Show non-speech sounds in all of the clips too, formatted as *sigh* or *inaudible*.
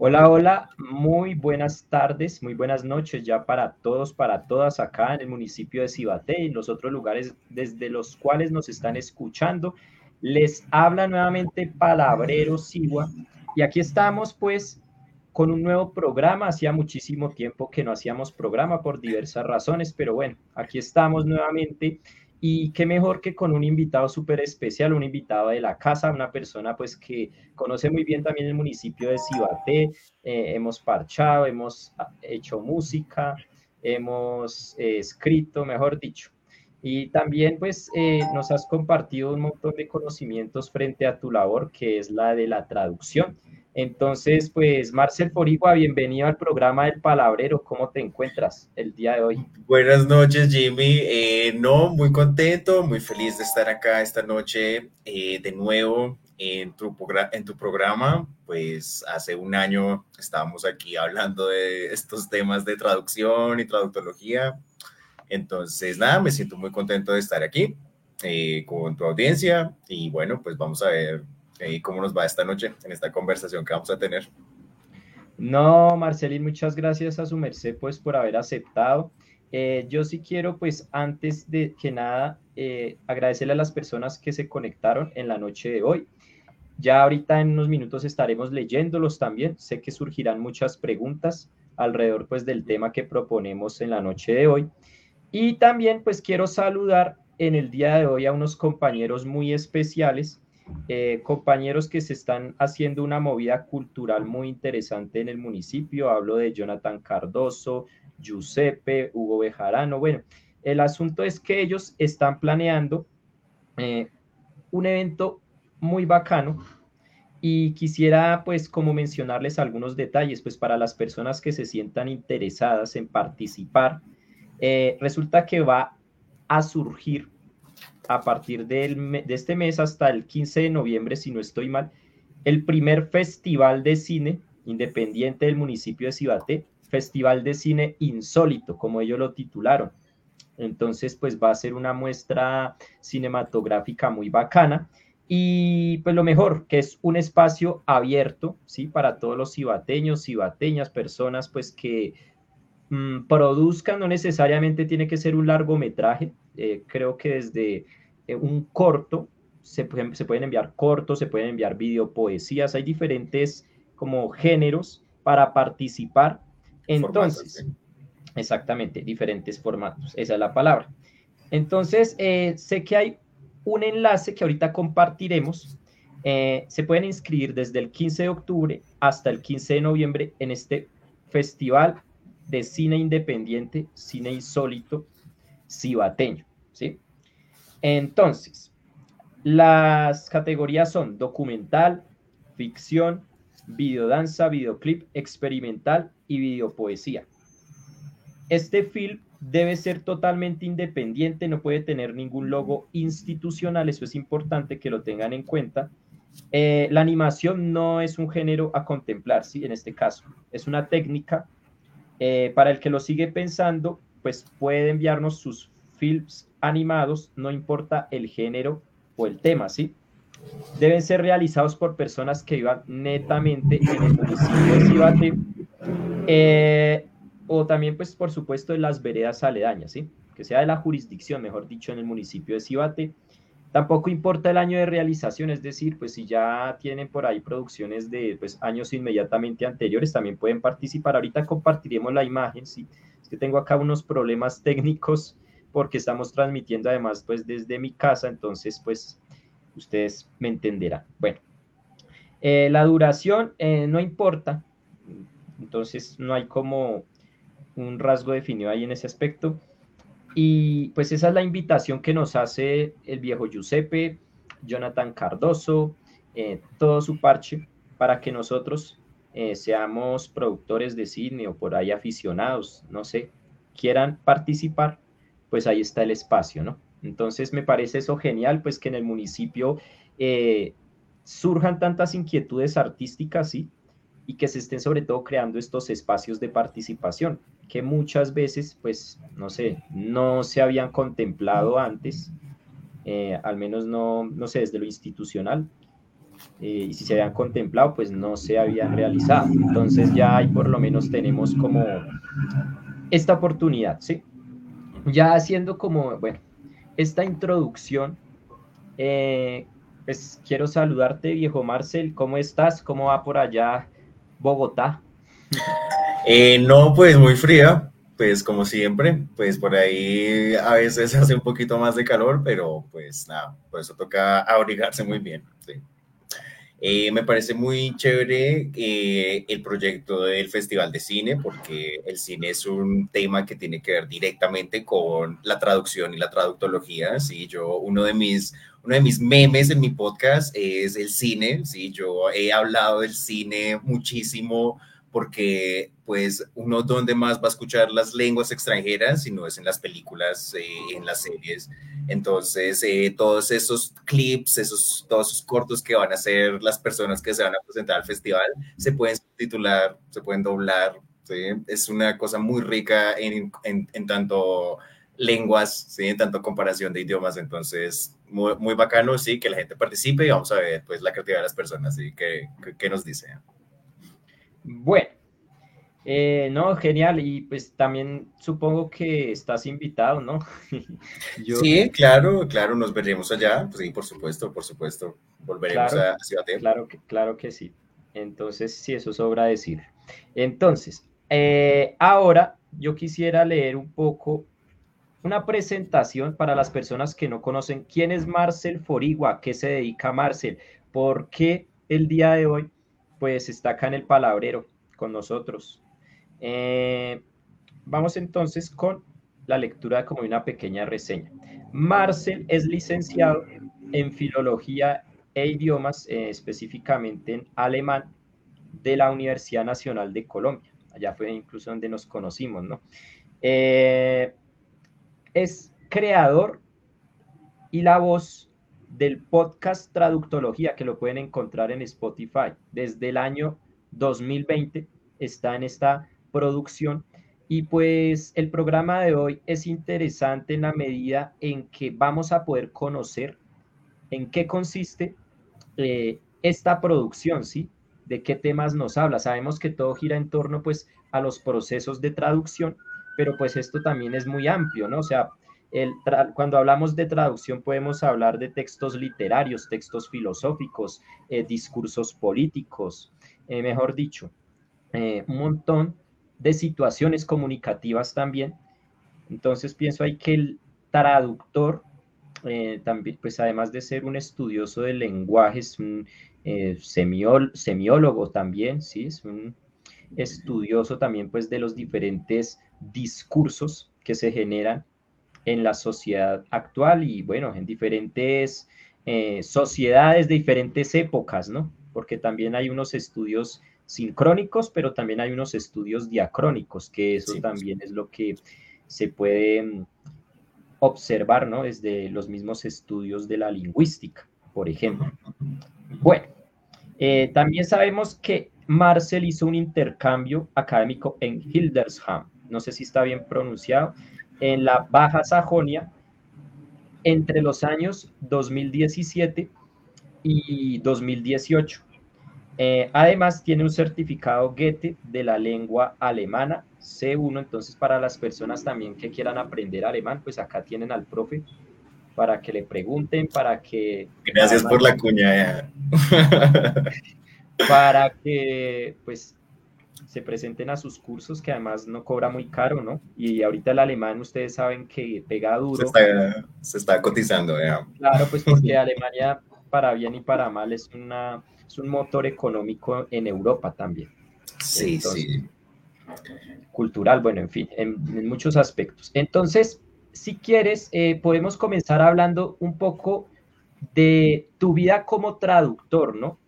Hola, hola, muy buenas tardes, muy buenas noches ya para todos, para todas acá en el municipio de Cibaté y los otros lugares desde los cuales nos están escuchando. Les habla nuevamente Palabrero Siwa y aquí estamos pues con un nuevo programa. Hacía muchísimo tiempo que no hacíamos programa por diversas razones, pero bueno, aquí estamos nuevamente y qué mejor que con un invitado súper especial, un invitado de la casa, una persona pues que conoce muy bien también el municipio de Cibaté, eh, hemos parchado, hemos ah, hecho música, hemos eh, escrito, mejor dicho. Y también pues eh, nos has compartido un montón de conocimientos frente a tu labor, que es la de la traducción. Entonces, pues Marcel Porigua, bienvenido al programa del Palabrero. ¿Cómo te encuentras el día de hoy? Buenas noches, Jimmy. Eh, no, muy contento, muy feliz de estar acá esta noche eh, de nuevo en tu, en tu programa. Pues hace un año estábamos aquí hablando de estos temas de traducción y traductología. Entonces, nada, me siento muy contento de estar aquí eh, con tu audiencia y bueno, pues vamos a ver y cómo nos va esta noche en esta conversación que vamos a tener. No, Marcelín, muchas gracias a su merced pues por haber aceptado. Eh, yo sí quiero pues antes de que nada eh, agradecerle a las personas que se conectaron en la noche de hoy. Ya ahorita en unos minutos estaremos leyéndolos también. Sé que surgirán muchas preguntas alrededor pues del tema que proponemos en la noche de hoy. Y también pues quiero saludar en el día de hoy a unos compañeros muy especiales eh, compañeros que se están haciendo una movida cultural muy interesante en el municipio. Hablo de Jonathan Cardoso, Giuseppe, Hugo Bejarano. Bueno, el asunto es que ellos están planeando eh, un evento muy bacano y quisiera pues como mencionarles algunos detalles pues para las personas que se sientan interesadas en participar. Eh, resulta que va a surgir a partir de este mes hasta el 15 de noviembre, si no estoy mal, el primer festival de cine independiente del municipio de Cibaté, Festival de Cine Insólito, como ellos lo titularon. Entonces, pues va a ser una muestra cinematográfica muy bacana. Y pues lo mejor, que es un espacio abierto, ¿sí? Para todos los cibateños, cibateñas, personas pues que mm, produzcan, no necesariamente tiene que ser un largometraje, eh, creo que desde eh, un corto, se pueden, se pueden enviar cortos, se pueden enviar videopoesías, hay diferentes como géneros para participar. Entonces, exactamente, diferentes formatos, esa es la palabra. Entonces, eh, sé que hay un enlace que ahorita compartiremos. Eh, se pueden inscribir desde el 15 de octubre hasta el 15 de noviembre en este festival de cine independiente, cine insólito, cibateño, ¿sí? Entonces, las categorías son documental, ficción, videodanza, videoclip, experimental y videopoesía. Este film debe ser totalmente independiente, no puede tener ningún logo institucional, eso es importante que lo tengan en cuenta. Eh, la animación no es un género a contemplar, ¿sí? En este caso, es una técnica. Eh, para el que lo sigue pensando, pues puede enviarnos sus films animados, no importa el género o el tema, ¿sí? Deben ser realizados por personas que vivan netamente en el municipio de Cibate, eh, o también, pues, por supuesto, en las veredas aledañas, ¿sí? Que sea de la jurisdicción, mejor dicho, en el municipio de Cibate. Tampoco importa el año de realización, es decir, pues si ya tienen por ahí producciones de pues, años inmediatamente anteriores, también pueden participar. Ahorita compartiremos la imagen, ¿sí? Es que tengo acá unos problemas técnicos porque estamos transmitiendo además pues desde mi casa, entonces pues ustedes me entenderán. Bueno, eh, la duración eh, no importa, entonces no hay como un rasgo definido ahí en ese aspecto. Y pues esa es la invitación que nos hace el viejo Giuseppe, Jonathan Cardoso, eh, todo su parche, para que nosotros seamos productores de cine o por ahí aficionados, no sé, quieran participar, pues ahí está el espacio, ¿no? Entonces me parece eso genial, pues que en el municipio eh, surjan tantas inquietudes artísticas, ¿sí? Y que se estén sobre todo creando estos espacios de participación, que muchas veces, pues, no sé, no se habían contemplado antes, eh, al menos no, no sé, desde lo institucional. eh, y si se habían contemplado, pues no se habían realizado. Entonces ya ahí por lo menos tenemos como esta oportunidad, ¿sí? Ya haciendo como, bueno, esta introducción, eh, pues quiero saludarte, viejo Marcel, ¿cómo estás? ¿Cómo va por allá Bogotá? Eh, no, pues muy fría, pues como siempre, pues por ahí a veces *laughs* hace un poquito más de calor, pero pues nada, por eso toca *laughs* abrigarse muy bien, sí. Eh, me parece muy chévere eh, el proyecto del Festival de Cine, porque el cine es un tema que tiene que ver directamente con la traducción y la traductología. ¿sí? Yo, uno de mis, uno de mis memes en mi podcast es el cine. ¿sí? Yo he hablado del cine muchísimo porque pues uno donde más va a escuchar las lenguas extranjeras si no es en las películas, eh, en las series. Entonces, eh, todos esos clips, esos, todos esos cortos que van a hacer las personas que se van a presentar al festival, se pueden titular, se pueden doblar. ¿sí? Es una cosa muy rica en, en, en tanto lenguas, ¿sí? en tanto comparación de idiomas. Entonces, muy, muy bacano, sí, que la gente participe y vamos a ver pues la creatividad de las personas, ¿sí? ¿Qué, qué, qué nos dice? Bueno, eh, no, genial. Y pues también supongo que estás invitado, ¿no? *laughs* Yo... Sí, claro, claro, nos veremos allá. Pues sí, por supuesto, por supuesto. Volveremos claro, a Ciudad de... Claro que, claro que sí. Entonces, sí, eso sobra decir. Entonces, eh, ahora yo quisiera leer un poco una presentación para las personas que no conocen quién es Marcel Forigua, qué se dedica Marcel, por qué el día de hoy pues está acá en el palabrero con nosotros. Eh, vamos entonces con la lectura como una pequeña reseña. Marcel es licenciado en Filología e Idiomas, eh, específicamente en alemán, de la Universidad Nacional de Colombia. Allá fue incluso donde nos conocimos, ¿no? Eh, es creador y la voz del podcast Traductología, que lo pueden encontrar en Spotify. Desde el año 2020 está en esta producción. Y pues el programa de hoy es interesante en la medida en que vamos a poder conocer en qué consiste eh, esta producción, ¿sí? De qué temas nos habla. Sabemos que todo gira en torno pues a los procesos de traducción, pero pues esto también es muy amplio, ¿no? O sea, el cuando hablamos de traducción podemos hablar de textos literarios, textos filosóficos, eh, discursos políticos, eh, mejor dicho, eh, un montón de situaciones comunicativas también. Entonces pienso ahí que el traductor, también, pues además de ser un estudioso del lenguaje, es un semiólogo también, ¿sí? Es un estudioso también pues de los diferentes discursos que se generan en la sociedad actual y bueno, en diferentes eh, sociedades de diferentes épocas, ¿no? Porque también hay unos estudios sincrónicos, pero también hay unos estudios diacrónicos, que eso sí, también es lo que se puede mm, observar, ¿no? Desde los mismos estudios de la lingüística, por ejemplo. Bueno, eh, también sabemos que Marcel hizo un intercambio académico en Hildesheim, no sé si está bien pronunciado, en la Baja Sajonia, entre los años 2017 y 2018. Eh, además, tiene un certificado Goethe de la lengua alemana C1. Entonces, para las personas también que quieran aprender alemán, pues acá tienen al profe para que le pregunten, para que... Gracias por la cuña. *laughs* para que, pues, se presenten a sus cursos, que además no cobra muy caro, ¿no? Y ahorita el alemán, ustedes saben que pega duro. Se está, se está cotizando, ya. Claro, pues *laughs* porque Alemania, para bien y para mal, es una es un motor económico en Europa también. Sí, Entonces, sí. Cultural, bueno, en fin, en, en muchos aspectos. Entonces, si quieres, eh, podemos comenzar hablando un poco de tu vida como traductor, ¿no?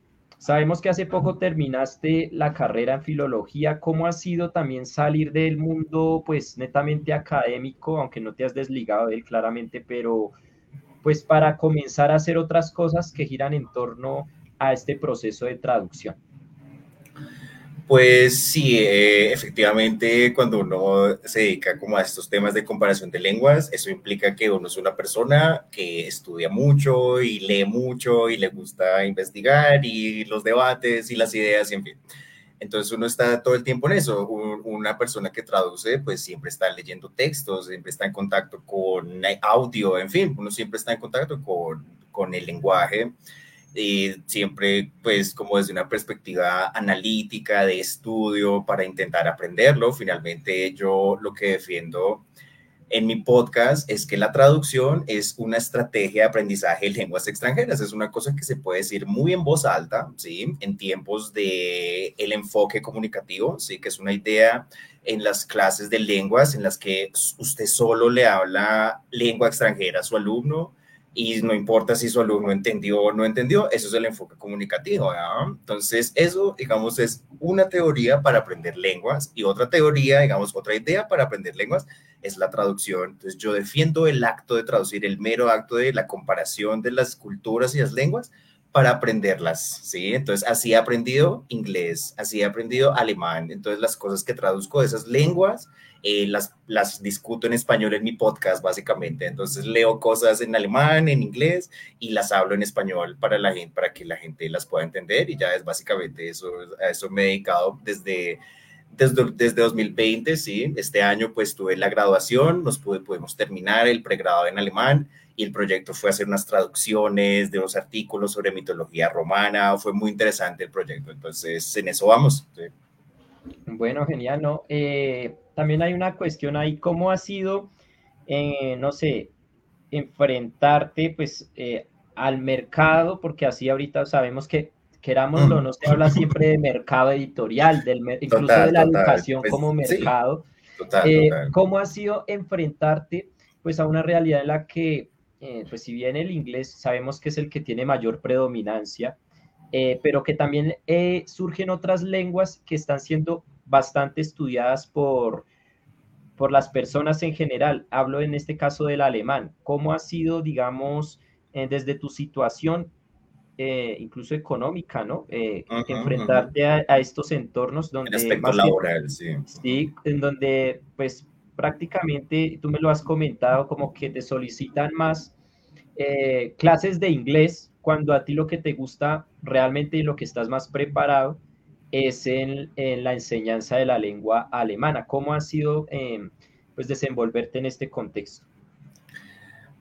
Sabemos que hace poco terminaste la carrera en filología. ¿Cómo ha sido también salir del mundo, pues, netamente académico, aunque no te has desligado de él claramente, pero pues para comenzar a hacer otras cosas que giran en torno a este proceso de traducción? Pues sí, eh, efectivamente, cuando uno se dedica como a estos temas de comparación de lenguas, eso implica que uno es una persona que estudia mucho y lee mucho y le gusta investigar y los debates y las ideas y en fin. Entonces uno está todo el tiempo en eso. una persona que traduce, pues siempre está leyendo textos, siempre está en contacto con audio, en fin, uno siempre está en contacto con, con el lenguaje y siempre pues como desde una perspectiva analítica de estudio para intentar aprenderlo. Finalmente yo lo que defiendo en mi podcast es que la traducción es una estrategia de aprendizaje de lenguas extranjeras. Es una cosa que se puede decir muy en voz alta, ¿sí? En tiempos de el enfoque comunicativo, ¿sí? Que es una idea en las clases de lenguas en las que usted solo le habla lengua extranjera a su alumno y no importa si su alumno entendió o no entendió, eso es el enfoque comunicativo. Entonces, eso, digamos, es una teoría para aprender lenguas y otra teoría, digamos, otra idea para aprender lenguas es la traducción. Entonces, yo defiendo el acto de traducir, el mero acto de la comparación de las culturas y las lenguas para aprenderlas, ¿sí? Entonces, así he aprendido inglés, así he aprendido alemán. Entonces, las cosas que traduzco de esas lenguas, eh, las, las discuto en español en mi podcast, básicamente. Entonces, leo cosas en alemán, en inglés, y las hablo en español para, la gente, para que la gente las pueda entender. Y ya es básicamente eso, a eso me he dedicado desde desde, desde 2020, sí, este año pues tuve la graduación, nos pude, pudimos terminar el pregrado en alemán y el proyecto fue hacer unas traducciones de unos artículos sobre mitología romana, fue muy interesante el proyecto, entonces en eso vamos. Bueno, genial, ¿no? Eh, también hay una cuestión ahí, ¿cómo ha sido, eh, no sé, enfrentarte pues eh, al mercado? Porque así ahorita sabemos que querámoslo, no se habla siempre de mercado editorial, del, incluso de la educación pues, como mercado. ¿Cómo ha sido enfrentarte pues a una realidad en la que eh, pues si bien el inglés sabemos que es el que tiene mayor predominancia, eh, pero que también eh, surgen otras lenguas que están siendo bastante estudiadas por, por las personas en general. Hablo en este caso del alemán. ¿Cómo ha sido, digamos, desde tu situación, incluso económica, ¿no? enfrentarte a, estos entornos donde... aspecto laboral, sí. Sí, en donde pues prácticamente, tú me lo has comentado, como que te solicitan más eh, clases de inglés cuando a ti lo que te gusta realmente y lo que estás más preparado es en, la enseñanza de la lengua alemana. ¿Cómo ha sido eh, pues desenvolverte en este contexto?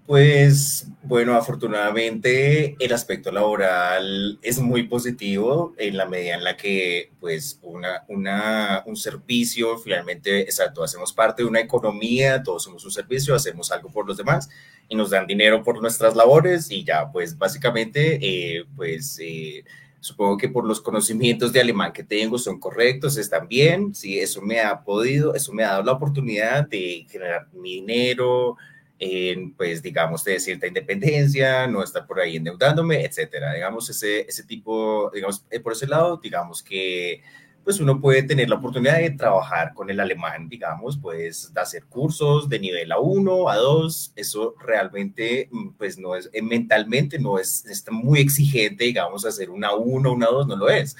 Pues bueno, afortunadamente el aspecto laboral es muy positivo en la medida en la que pues una, una, un servicio, finalmente, exacto, hacemos parte de una economía, todos somos un servicio, hacemos algo por los demás y nos dan dinero por nuestras labores y ya, pues básicamente, eh, pues... Eh, supongo que por los conocimientos de alemán que tengo son correctos, están bien, sí, eso me ha podido, eso me ha dado la oportunidad de generar mi dinero, pues digamos, de cierta independencia, no estar por ahí endeudándome, etcétera. Digamos, ese, ese tipo, digamos, eh, por ese lado, digamos que pues uno puede tener la oportunidad de trabajar con el alemán, digamos, pues de hacer cursos de nivel A1, A2, eso realmente, mm, pues no es, eh, mentalmente no es, está muy exigente, digamos, hacer una A1, una A2, no lo es.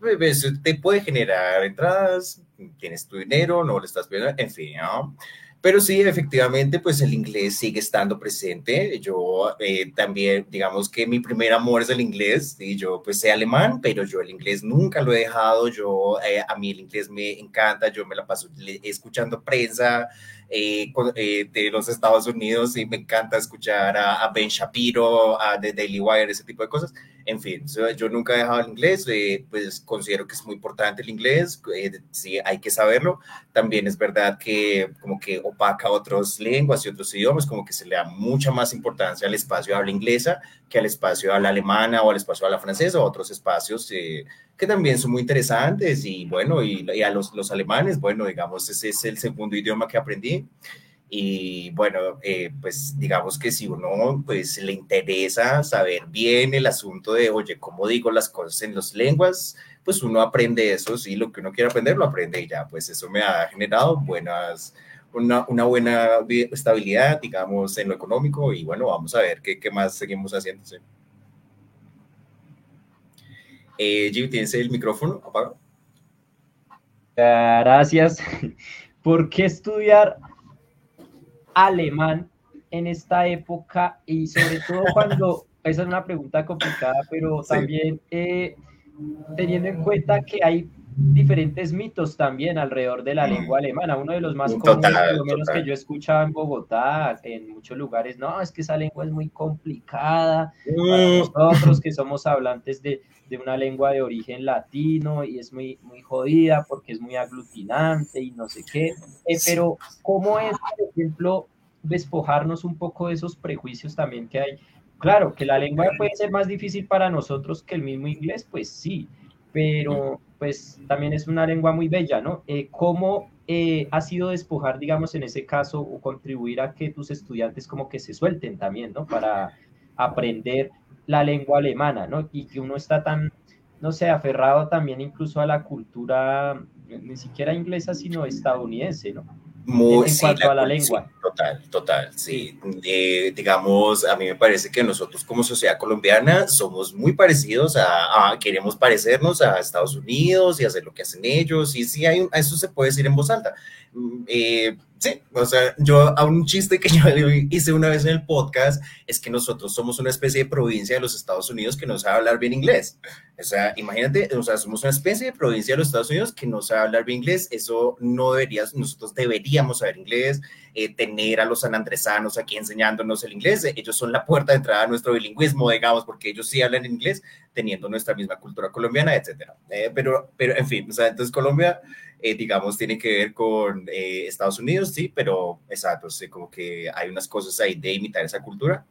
Pues, te puede generar entradas, tienes tu dinero, no le estás pidiendo, en fin, ¿no? Pero sí, efectivamente, pues el inglés sigue estando presente. Yo eh, también, digamos que mi primer amor es el inglés y yo pues sé alemán, pero yo el inglés nunca lo he dejado. Yo, eh, a mí el inglés me encanta, yo me la paso escuchando prensa, eh, eh, de los Estados Unidos y me encanta escuchar a, Ben Shapiro, a The Daily Wire, ese tipo de cosas. En fin, yo nunca he dejado el inglés, eh, pues considero que es muy importante el inglés, sí hay que saberlo. También es verdad que como que opaca otras lenguas y otros idiomas, como que se le da mucha más importancia al espacio de habla inglesa que al espacio de habla alemana o al espacio de habla francesa o otros espacios que también son muy interesantes y bueno, y, a los, los, alemanes, bueno, digamos, ese es el segundo idioma que aprendí. Y bueno, eh, pues digamos que si uno pues le interesa saber bien el asunto de, oye, ¿cómo digo las cosas en las lenguas? Pues uno aprende eso, sí, lo que uno quiere aprender lo aprende y ya, pues eso me ha generado buenas, una, una buena estabilidad, digamos, en lo económico y bueno, vamos a ver qué, qué más seguimos haciendo. ¿sí? Eh, Jimmy, ¿tienes el micrófono apagado? Gracias. *laughs* ¿Por qué estudiar alemán en esta época y sobre todo cuando, *laughs* esa es una pregunta complicada, pero también eh, teniendo en cuenta que hay diferentes mitos también alrededor de la mm. lengua alemana. Uno de los más comunes, por lo menos que yo escuchaba en Bogotá, en muchos lugares, no, es que esa lengua es muy complicada. Para mm. nosotros que somos hablantes de, de, una lengua de origen latino y es muy, muy jodida porque es muy aglutinante y no sé qué. Eh, pero, ¿cómo es, por ejemplo, despojarnos un poco de esos prejuicios también que hay? Claro, que la lengua puede ser más difícil para nosotros que el mismo inglés, pues sí, pero pues también es una lengua muy bella, ¿no? Eh, ¿Cómo eh, ha sido despojar, digamos, en ese caso, o contribuir a que tus estudiantes como que se suelten también, ¿no? Para aprender la lengua alemana, ¿no? Y que uno está tan, no sé, aferrado también incluso a la cultura, ni siquiera inglesa, sino estadounidense, ¿no? Muy, en cuanto a la lengua. total, total, sí. Eh, digamos, a mí me parece que nosotros como sociedad colombiana somos muy parecidos a, queremos parecernos a Estados Unidos y hacer lo que hacen ellos, y sí, hay, eso se puede decir en voz alta. Mm, eh, Sí, o sea, yo a un chiste que *laughs* yo hice una vez en el podcast es que nosotros somos una especie de provincia de los Estados Unidos que no sabe hablar bien inglés. O sea, imagínate, o sea, somos una especie de provincia de los Estados Unidos que no sabe hablar bien inglés. Eso no debería, nosotros deberíamos saber inglés, eh, tener a los sanandresanos aquí enseñándonos el inglés. Ellos son la puerta de entrada a nuestro bilingüismo, digamos, porque ellos sí hablan inglés, teniendo nuestra misma cultura colombiana, etcétera. Eh, pero, pero, en fin, o sea, entonces Colombia eh, digamos, tiene que ver con eh, Estados Unidos, sí, pero exacto, sé como que hay unas cosas ahí de imitar esa cultura,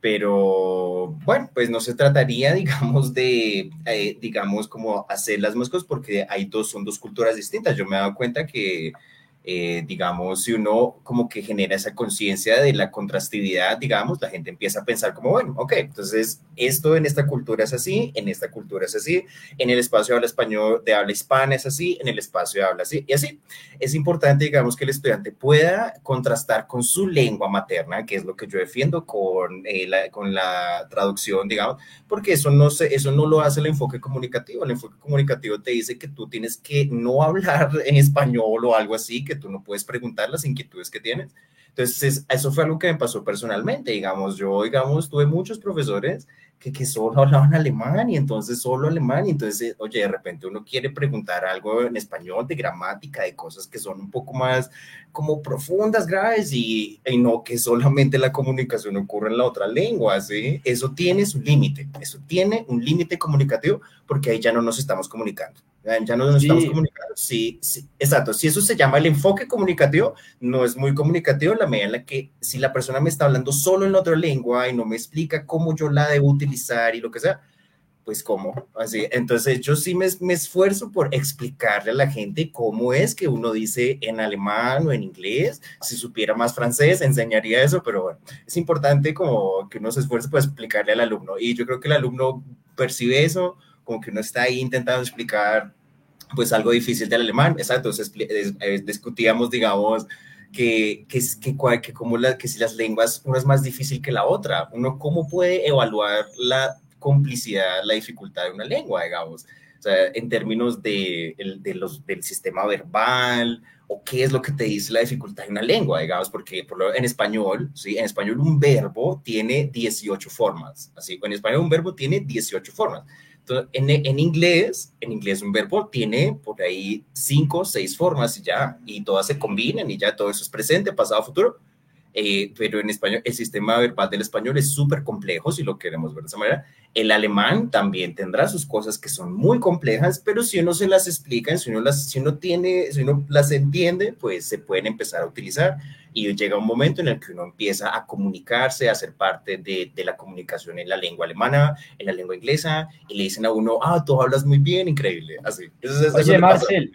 pero bueno, pues no se trataría, *laughs* digamos, de, eh, digamos, como hacer las moscas porque hay dos, son dos culturas distintas. Yo me he dado cuenta que eh, digamos, si uno como que genera esa conciencia de la contrastividad, digamos, la gente empieza a pensar como, bueno, ok, entonces esto en esta cultura es así, en esta cultura es así, en el espacio de habla español, de habla hispana es así, en el espacio de habla así, y así. Es importante, digamos, que el estudiante pueda contrastar con su lengua materna, que es lo que yo defiendo con, eh, la, con la traducción, digamos, porque eso no, se, eso no lo hace el enfoque comunicativo. El enfoque comunicativo te dice que tú tienes que no hablar en español o algo así, que tú no puedes preguntar las inquietudes que tienes. Entonces, eso fue algo que me pasó personalmente, digamos, yo, digamos, tuve muchos profesores que, solo hablaban alemán y entonces solo alemán y entonces, oye, de repente uno quiere preguntar algo en español de gramática, de cosas que son un poco más como profundas, graves y, y no que solamente la comunicación ocurre en la otra lengua, ¿sí? Eso tiene su límite, eso tiene un límite comunicativo porque ahí ya no nos estamos comunicando. Ya no nos estamos comunicando. Sí, sí, exacto. Si eso se llama el enfoque comunicativo, no es muy comunicativo en la medida en la que si la persona me está hablando solo en otra lengua y no me explica cómo yo la debo utilizar y lo que sea, pues cómo. Así, entonces yo sí me, me esfuerzo por explicarle a la gente cómo es que uno dice en alemán o en inglés. Si supiera más francés, enseñaría eso, pero bueno, es importante como que uno se esfuerce por explicarle al alumno. Y yo creo que el alumno percibe eso como que uno está ahí intentando explicar pues algo difícil del alemán, exacto, entonces discutíamos, digamos, que, que, que, que, como la, que si las lenguas, una es más difícil que la otra, uno cómo puede evaluar la complicidad, la dificultad de una lengua, digamos, o sea, en términos de, de los, del sistema verbal, o qué es lo que te dice la dificultad de una lengua, digamos, porque por lo, en español, ¿sí? En español un verbo tiene 18 formas, así, en español un verbo tiene 18 formas en, inglés, en inglés un verbo tiene por ahí cinco seis formas y ya, y todas se combinan y ya todo eso es presente, pasado, futuro. Eh, pero en español, el sistema verbal del español es súper complejo, si lo queremos ver de esa manera. El alemán también tendrá sus cosas que son muy complejas, pero si uno se las explica, si uno las, si uno tiene, si uno las entiende, pues se pueden empezar a utilizar y llega un momento en el que uno empieza a comunicarse, a ser parte de, de la comunicación en la lengua alemana, en la lengua inglesa, y le dicen a uno, ah, tú hablas muy bien, increíble, así. Oye, Marcel,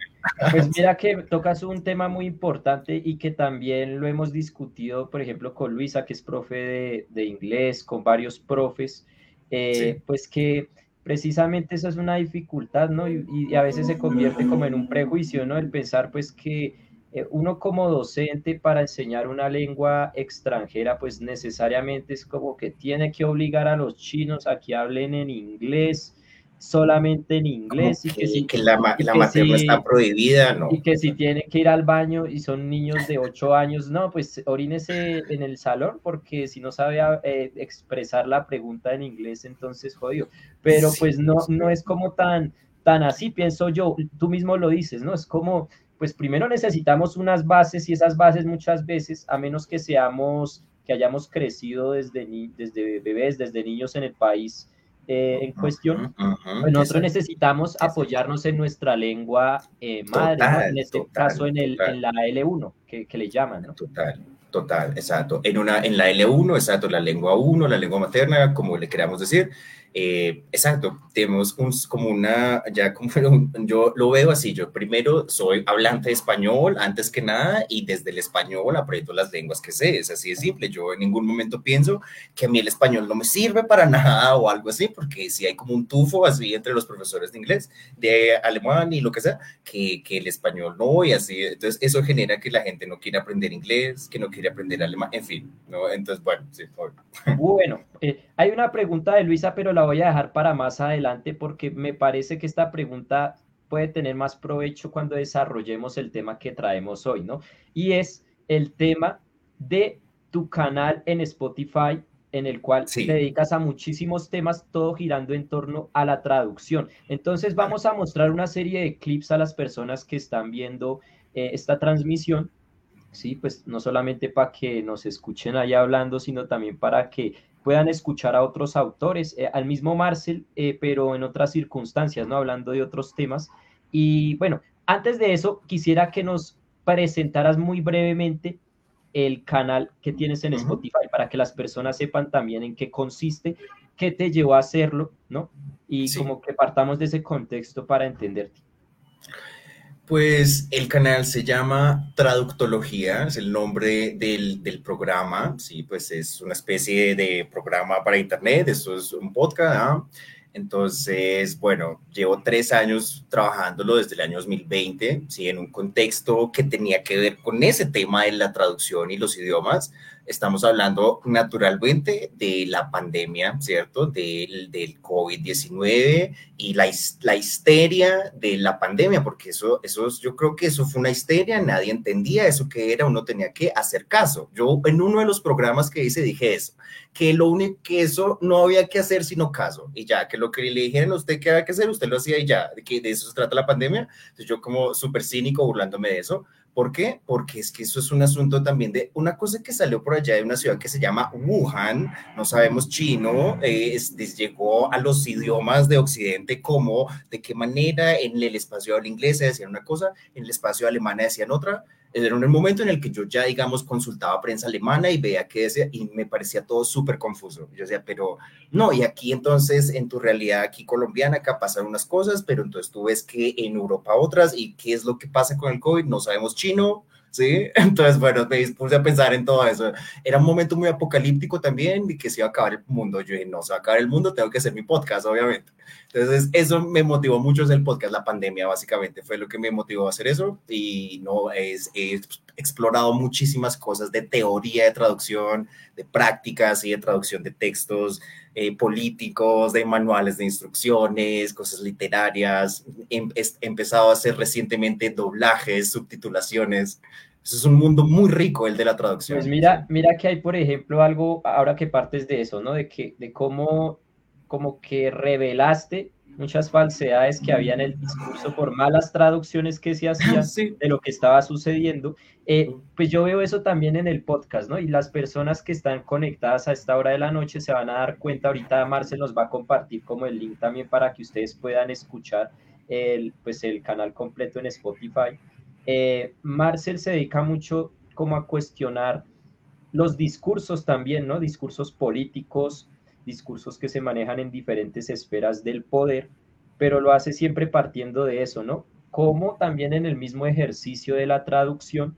pues *laughs* mira que tocas un tema muy importante y que también lo hemos discutido, por ejemplo, con Luisa, que es profe de, de inglés, con varios profes, eh, pues que precisamente eso es una dificultad, ¿no? Y, a veces se convierte como en un prejuicio, ¿no? El pensar pues que eh, uno como docente para enseñar una lengua extranjera, pues necesariamente es como que tiene que obligar a los chinos a que hablen en inglés, solamente en inglés y que, si, que la, materia está prohibida, no. Y que si tiene que ir al baño y son niños de 8 años, no, pues orínese en el salón porque si no sabe eh, expresar la pregunta en inglés, entonces jodido. Pero pues no, no es como tan, tan así, pienso yo, tú mismo lo dices, ¿no? Es como, pues primero necesitamos unas bases y esas bases muchas veces, a menos que seamos, que hayamos crecido desde, desde bebés, desde niños en el país, eh, en cuestión, pues nosotros necesitamos apoyarnos en nuestra lengua eh, madre, en este caso en, el, en, la L1, que, que le llaman. ¿no? Total, total, exacto. En, una, en la L1, exacto, la lengua 1, la lengua materna, como le queramos decir, eh, exacto, tenemos un, como una, ya como *laughs* yo lo veo así, yo primero soy hablante de español antes que nada y desde el español aprendo las lenguas que sé, es así de simple, yo en ningún momento pienso que a mí el español no me sirve para *laughs* nada o algo así, porque si hay como un tufo así entre los profesores de inglés, de alemán y lo que sea, que, que el español no y así, entonces eso genera que la gente no quiere aprender inglés, que no quiere aprender alemán, en fin, ¿no? Entonces, bueno, sí, Bueno, eh, hay una pregunta de Luisa, pero la voy a dejar para más adelante porque me parece que esta pregunta puede tener más provecho cuando desarrollemos el tema que traemos hoy, ¿no? Y es el tema de tu canal en Spotify en el cual te dedicas a muchísimos temas, todo girando en torno a la traducción. Entonces vamos a mostrar una serie de clips a las personas que están viendo eh, esta transmisión, sí, pues no solamente para que nos escuchen allá hablando, sino también para que puedan escuchar a otros autores, eh, al mismo Marcel, eh, pero en otras circunstancias, ¿no? Hablando de otros temas. Y bueno, antes de eso, quisiera que nos presentaras muy brevemente el canal que tienes en Spotify para que las personas sepan también en qué consiste, qué te llevó a hacerlo, ¿no? Y como que partamos de ese contexto para entenderte. Pues el canal se llama Traductología, es el nombre del, programa, sí, pues es una especie de programa para internet, esto es un podcast, ¿ah? Entonces, bueno, llevo tres años trabajándolo desde el año 2020, sí, en un contexto que tenía que ver con ese tema de la traducción y los idiomas, Estamos hablando naturalmente de la pandemia, ¿cierto? Del, del COVID-19 y la, la, histeria de la pandemia, porque eso, eso, yo creo que eso fue una histeria, nadie entendía eso que era, uno tenía que hacer caso. Yo en uno de los programas que hice dije eso, que lo único que eso no había que hacer sino caso, y ya, que lo que le dijeron a usted que había que hacer, usted lo hacía y ya, que de eso se trata la pandemia. Entonces yo como súper cínico burlándome de eso, ¿Por qué? Porque es que eso es un asunto también de una cosa que salió por allá de una ciudad que se llama Wuhan, no sabemos chino, eh, llegó a los idiomas de Occidente como de qué manera en el espacio del inglés se decían una cosa, en el espacio alemán decían otra, era un momento en el que yo ya, digamos, consultaba prensa alemana y veía que decía, y me parecía todo súper confuso. Yo decía, pero no, y aquí entonces, en tu realidad aquí colombiana, acá pasan unas cosas, pero entonces tú ves que en Europa otras, y qué es lo que pasa con el COVID, no sabemos chino, ¿sí? *laughs* Entonces, bueno, me dispuse a pensar en todo eso. Era un momento muy apocalíptico también, y que se iba a acabar el mundo. Yo dije, no, se va a acabar el mundo, tengo que hacer mi podcast, obviamente. Entonces, eso me motivó mucho el podcast, la pandemia, básicamente, fue lo que me motivó a hacer eso. Y no, es, he explorado muchísimas cosas de teoría de traducción, de prácticas y de traducción de textos eh, políticos, de manuales de instrucciones, cosas literarias. He, he empezado a hacer recientemente doblajes, subtitulaciones. Eso es un mundo muy rico el de la traducción. Pues mira, mira que hay, por ejemplo, algo, ahora que partes de eso, ¿no? De que, de cómo como que revelaste muchas falsedades que había en el discurso por malas traducciones que se *laughs* hacían de lo que estaba sucediendo. Eh, pues yo veo eso también en el podcast, ¿no? Y las personas que están conectadas a esta hora de la noche se van a dar cuenta, ahorita Marcel nos va a compartir como el link también para que ustedes puedan escuchar el, pues el canal completo en Spotify. Eh, Marcel se dedica mucho como a cuestionar los discursos también, ¿no? Discursos políticos, discursos que se manejan en diferentes esferas del poder, pero lo hace siempre partiendo de eso, ¿no? Como también en el mismo ejercicio de la traducción,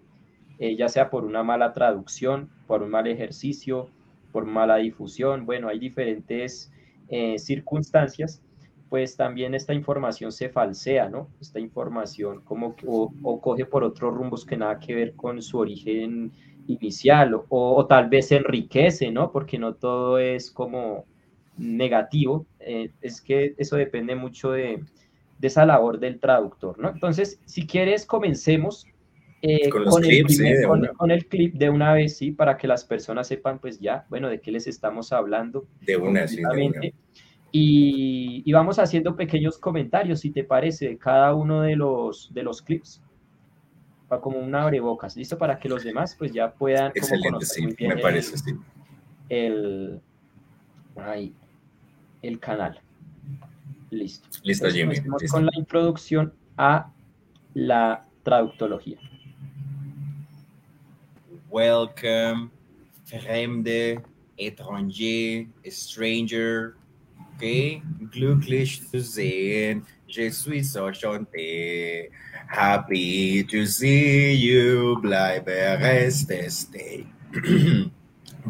eh, ya sea por una mala traducción, por un mal ejercicio, por mala difusión, bueno, hay diferentes eh, circunstancias, pues también esta información se falsea, ¿no? Esta información como o, o, coge por otros rumbos que nada que ver con su origen inicial o, tal vez enriquece, ¿no? Porque no todo es como, negativo, eh, es que eso depende mucho de, esa labor del traductor, ¿no? Entonces, si quieres, comencemos eh, con, el clip de una vez, sí, para que las personas sepan, pues ya, bueno, de qué les estamos hablando. De una, sí, de una. Y, vamos haciendo pequeños comentarios, si te parece, de cada uno de los, de los clips. Como un abrebocas, ¿listo? Para que los demás pues ya puedan... Excelente, sí, me parece, sí. El, ahí, el canal. Listo. Listo, Jimmy. Con la introducción a la traductología. Welcome, fremde, étranger, stranger, Ok, glücklich zu sehen. Je suis so enchanté. Happy to see you. Bleibe reste stay. *clears throat*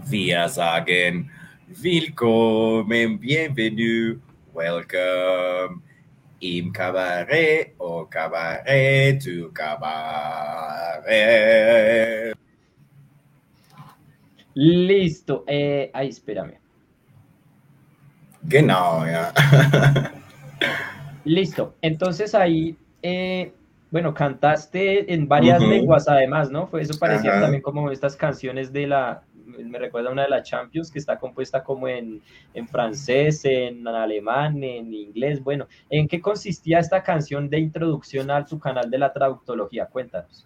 Wir sagen willkommen, bienvenue, welcome im Cabaret o Cabaret to Cabaret. Listo. Eh, ahí, espérame. Genau, ya. *laughs* Listo. Entonces ahí, eh, bueno, cantaste en varias lenguas además, ¿no? Fue eso parecía también como estas canciones de la, me recuerda una de las Champions que está compuesta como en, en francés, en alemán, en inglés. Bueno, ¿en qué consistía esta canción de introducción a tu canal de la traductología? Cuéntanos.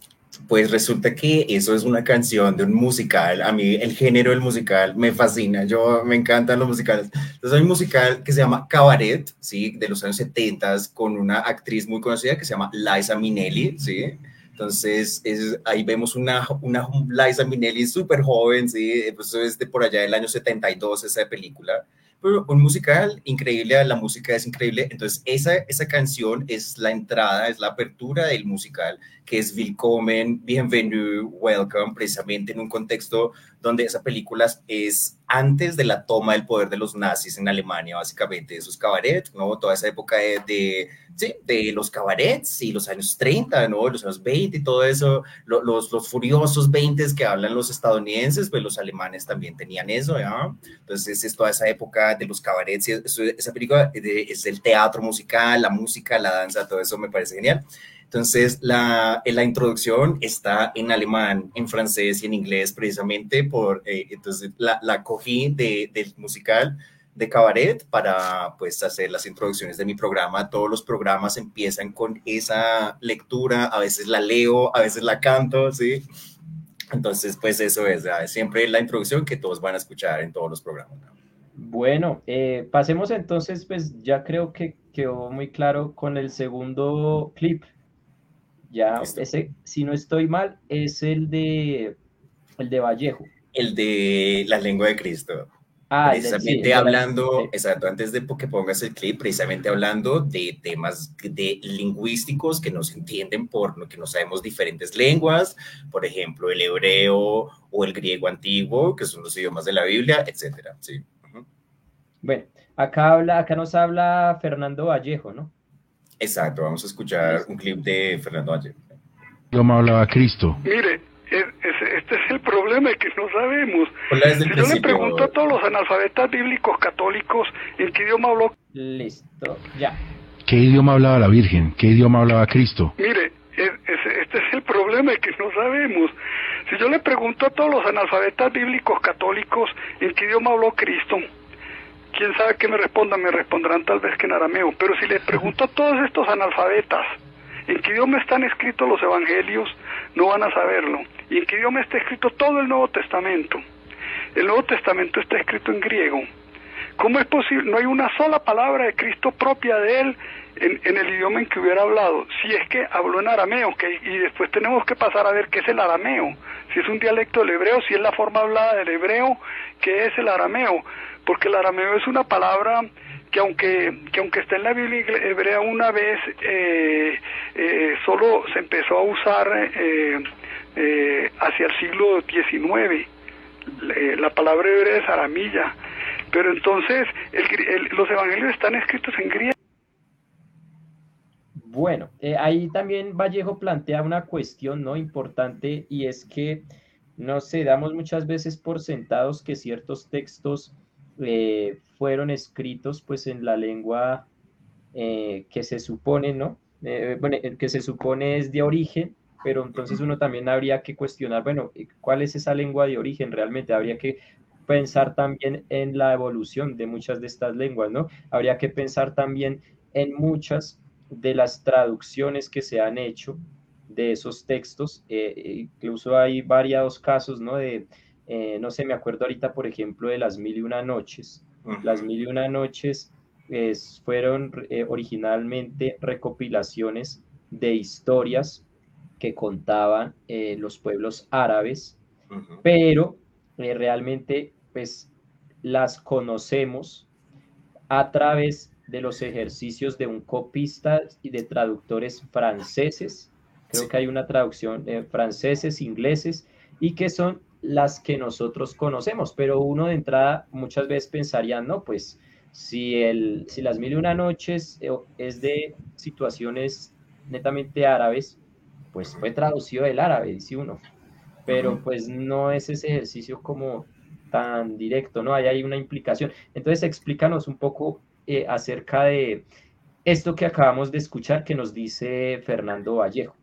Pues resulta que eso es una canción de un musical. A mí el género del musical me fascina. Yo me encantan los musicales. Entonces hay un musical que se llama Cabaret, ¿sí? De los años 70 con una actriz muy conocida que se llama Liza Minnelli, ¿sí? Entonces ahí vemos una, una Liza Minnelli súper joven, ¿sí? Pues es de por allá del año 72 esa película un musical increíble, la música es increíble. Entonces, esa, esa canción es la entrada, es la apertura del musical, que es Willkommen, Bienvenue, Welcome, precisamente en un contexto donde esa película es antes de la toma del poder de los nazis en Alemania, básicamente, esos cabarets, ¿no? Toda esa época de, sí, de los cabarets y los años 30, ¿no? Los años 20 y todo eso, los, los furiosos 20 que hablan los estadounidenses, pues los alemanes también tenían eso, ¿ya? Entonces es toda esa época de los cabarets, y esa película es el teatro musical, la música, la danza, todo eso me parece genial. Entonces, la, la introducción está en alemán, en francés y en inglés, precisamente por, eh, entonces la, la cogí de, del musical de cabaret para pues hacer las introducciones de mi programa. Todos los programas empiezan con esa lectura, a veces la leo, a veces la canto, ¿sí? Entonces, pues eso es siempre la introducción que todos van a escuchar en todos los programas. Bueno, eh, pasemos entonces, pues ya creo que quedó muy claro con el segundo clip ya, ese, si no estoy mal, es el de, el de Vallejo. El de la lengua de Cristo. Ah, precisamente hablando, exacto, antes de que pongas el clip, precisamente hablando de temas de lingüísticos que nos entienden por lo que no sabemos diferentes lenguas, por ejemplo, el hebreo o el griego antiguo, que son los idiomas de la Biblia, etcétera, sí. Bueno, acá habla, acá nos habla Fernando Vallejo, ¿no? Exacto, vamos a escuchar un clip de Fernando Ayer. me hablaba Cristo. Mire, este es el problema que no sabemos. Si yo le pregunto a todos los analfabetas bíblicos católicos en qué idioma habló. Listo, ya. ¿Qué idioma hablaba la Virgen? ¿Qué idioma hablaba Cristo? Mire, este es el problema que no sabemos. Si yo le pregunto a todos los analfabetas bíblicos católicos en qué idioma habló Cristo, quién sabe qué me respondan, me responderán tal vez que en arameo. Pero si les pregunto a todos estos analfabetas en qué idioma están escritos los evangelios, no van a saberlo. Y en qué idioma está escrito todo el Nuevo Testamento. El Nuevo Testamento está escrito en griego. ¿Cómo es posible? No hay una sola palabra de Cristo propia de él en, el idioma en que hubiera hablado. Si es que habló en arameo, que, y después tenemos que pasar a ver qué es el arameo. Si es un dialecto del hebreo, si es la forma hablada del hebreo, qué es el arameo porque el arameo es una palabra que aunque, que aunque está en la Biblia hebrea una vez, eh, eh, solo se empezó a usar eh, hacia el siglo XIX. La palabra hebrea es aramilla, pero entonces los evangelios están escritos en griego. Bueno, ahí también Vallejo plantea una cuestión no importante y es que no sé, damos muchas veces por sentados que ciertos textos eh, fueron escritos pues en la lengua eh, que se supone, ¿no? Eh, bueno, que se supone es de origen, pero entonces uno también habría que cuestionar, bueno, ¿cuál es esa lengua de origen realmente? Habría que pensar también en la evolución de muchas de estas lenguas, ¿no? Habría que pensar también en muchas de las traducciones que se han hecho de esos textos. Eh, incluso hay varios casos, ¿no? De, eh, no sé, me acuerdo ahorita, por ejemplo, de las mil y una noches. Las mil y una noches fueron eh, originalmente recopilaciones de historias que contaban los pueblos árabes, pero realmente pues las conocemos a través de los ejercicios de un copista y de traductores franceses. Creo que hay una traducción de franceses, ingleses, y que son las que nosotros conocemos, pero uno de entrada muchas veces pensaría, no, pues si, el, si las mil y una noches eh, es de situaciones netamente árabes, pues fue traducido del árabe, dice uno, pero pues no es ese ejercicio como tan directo, ¿no? Hay ahí una implicación. Entonces, explícanos un poco eh, acerca de esto que acabamos de escuchar que nos dice Fernando Vallejo.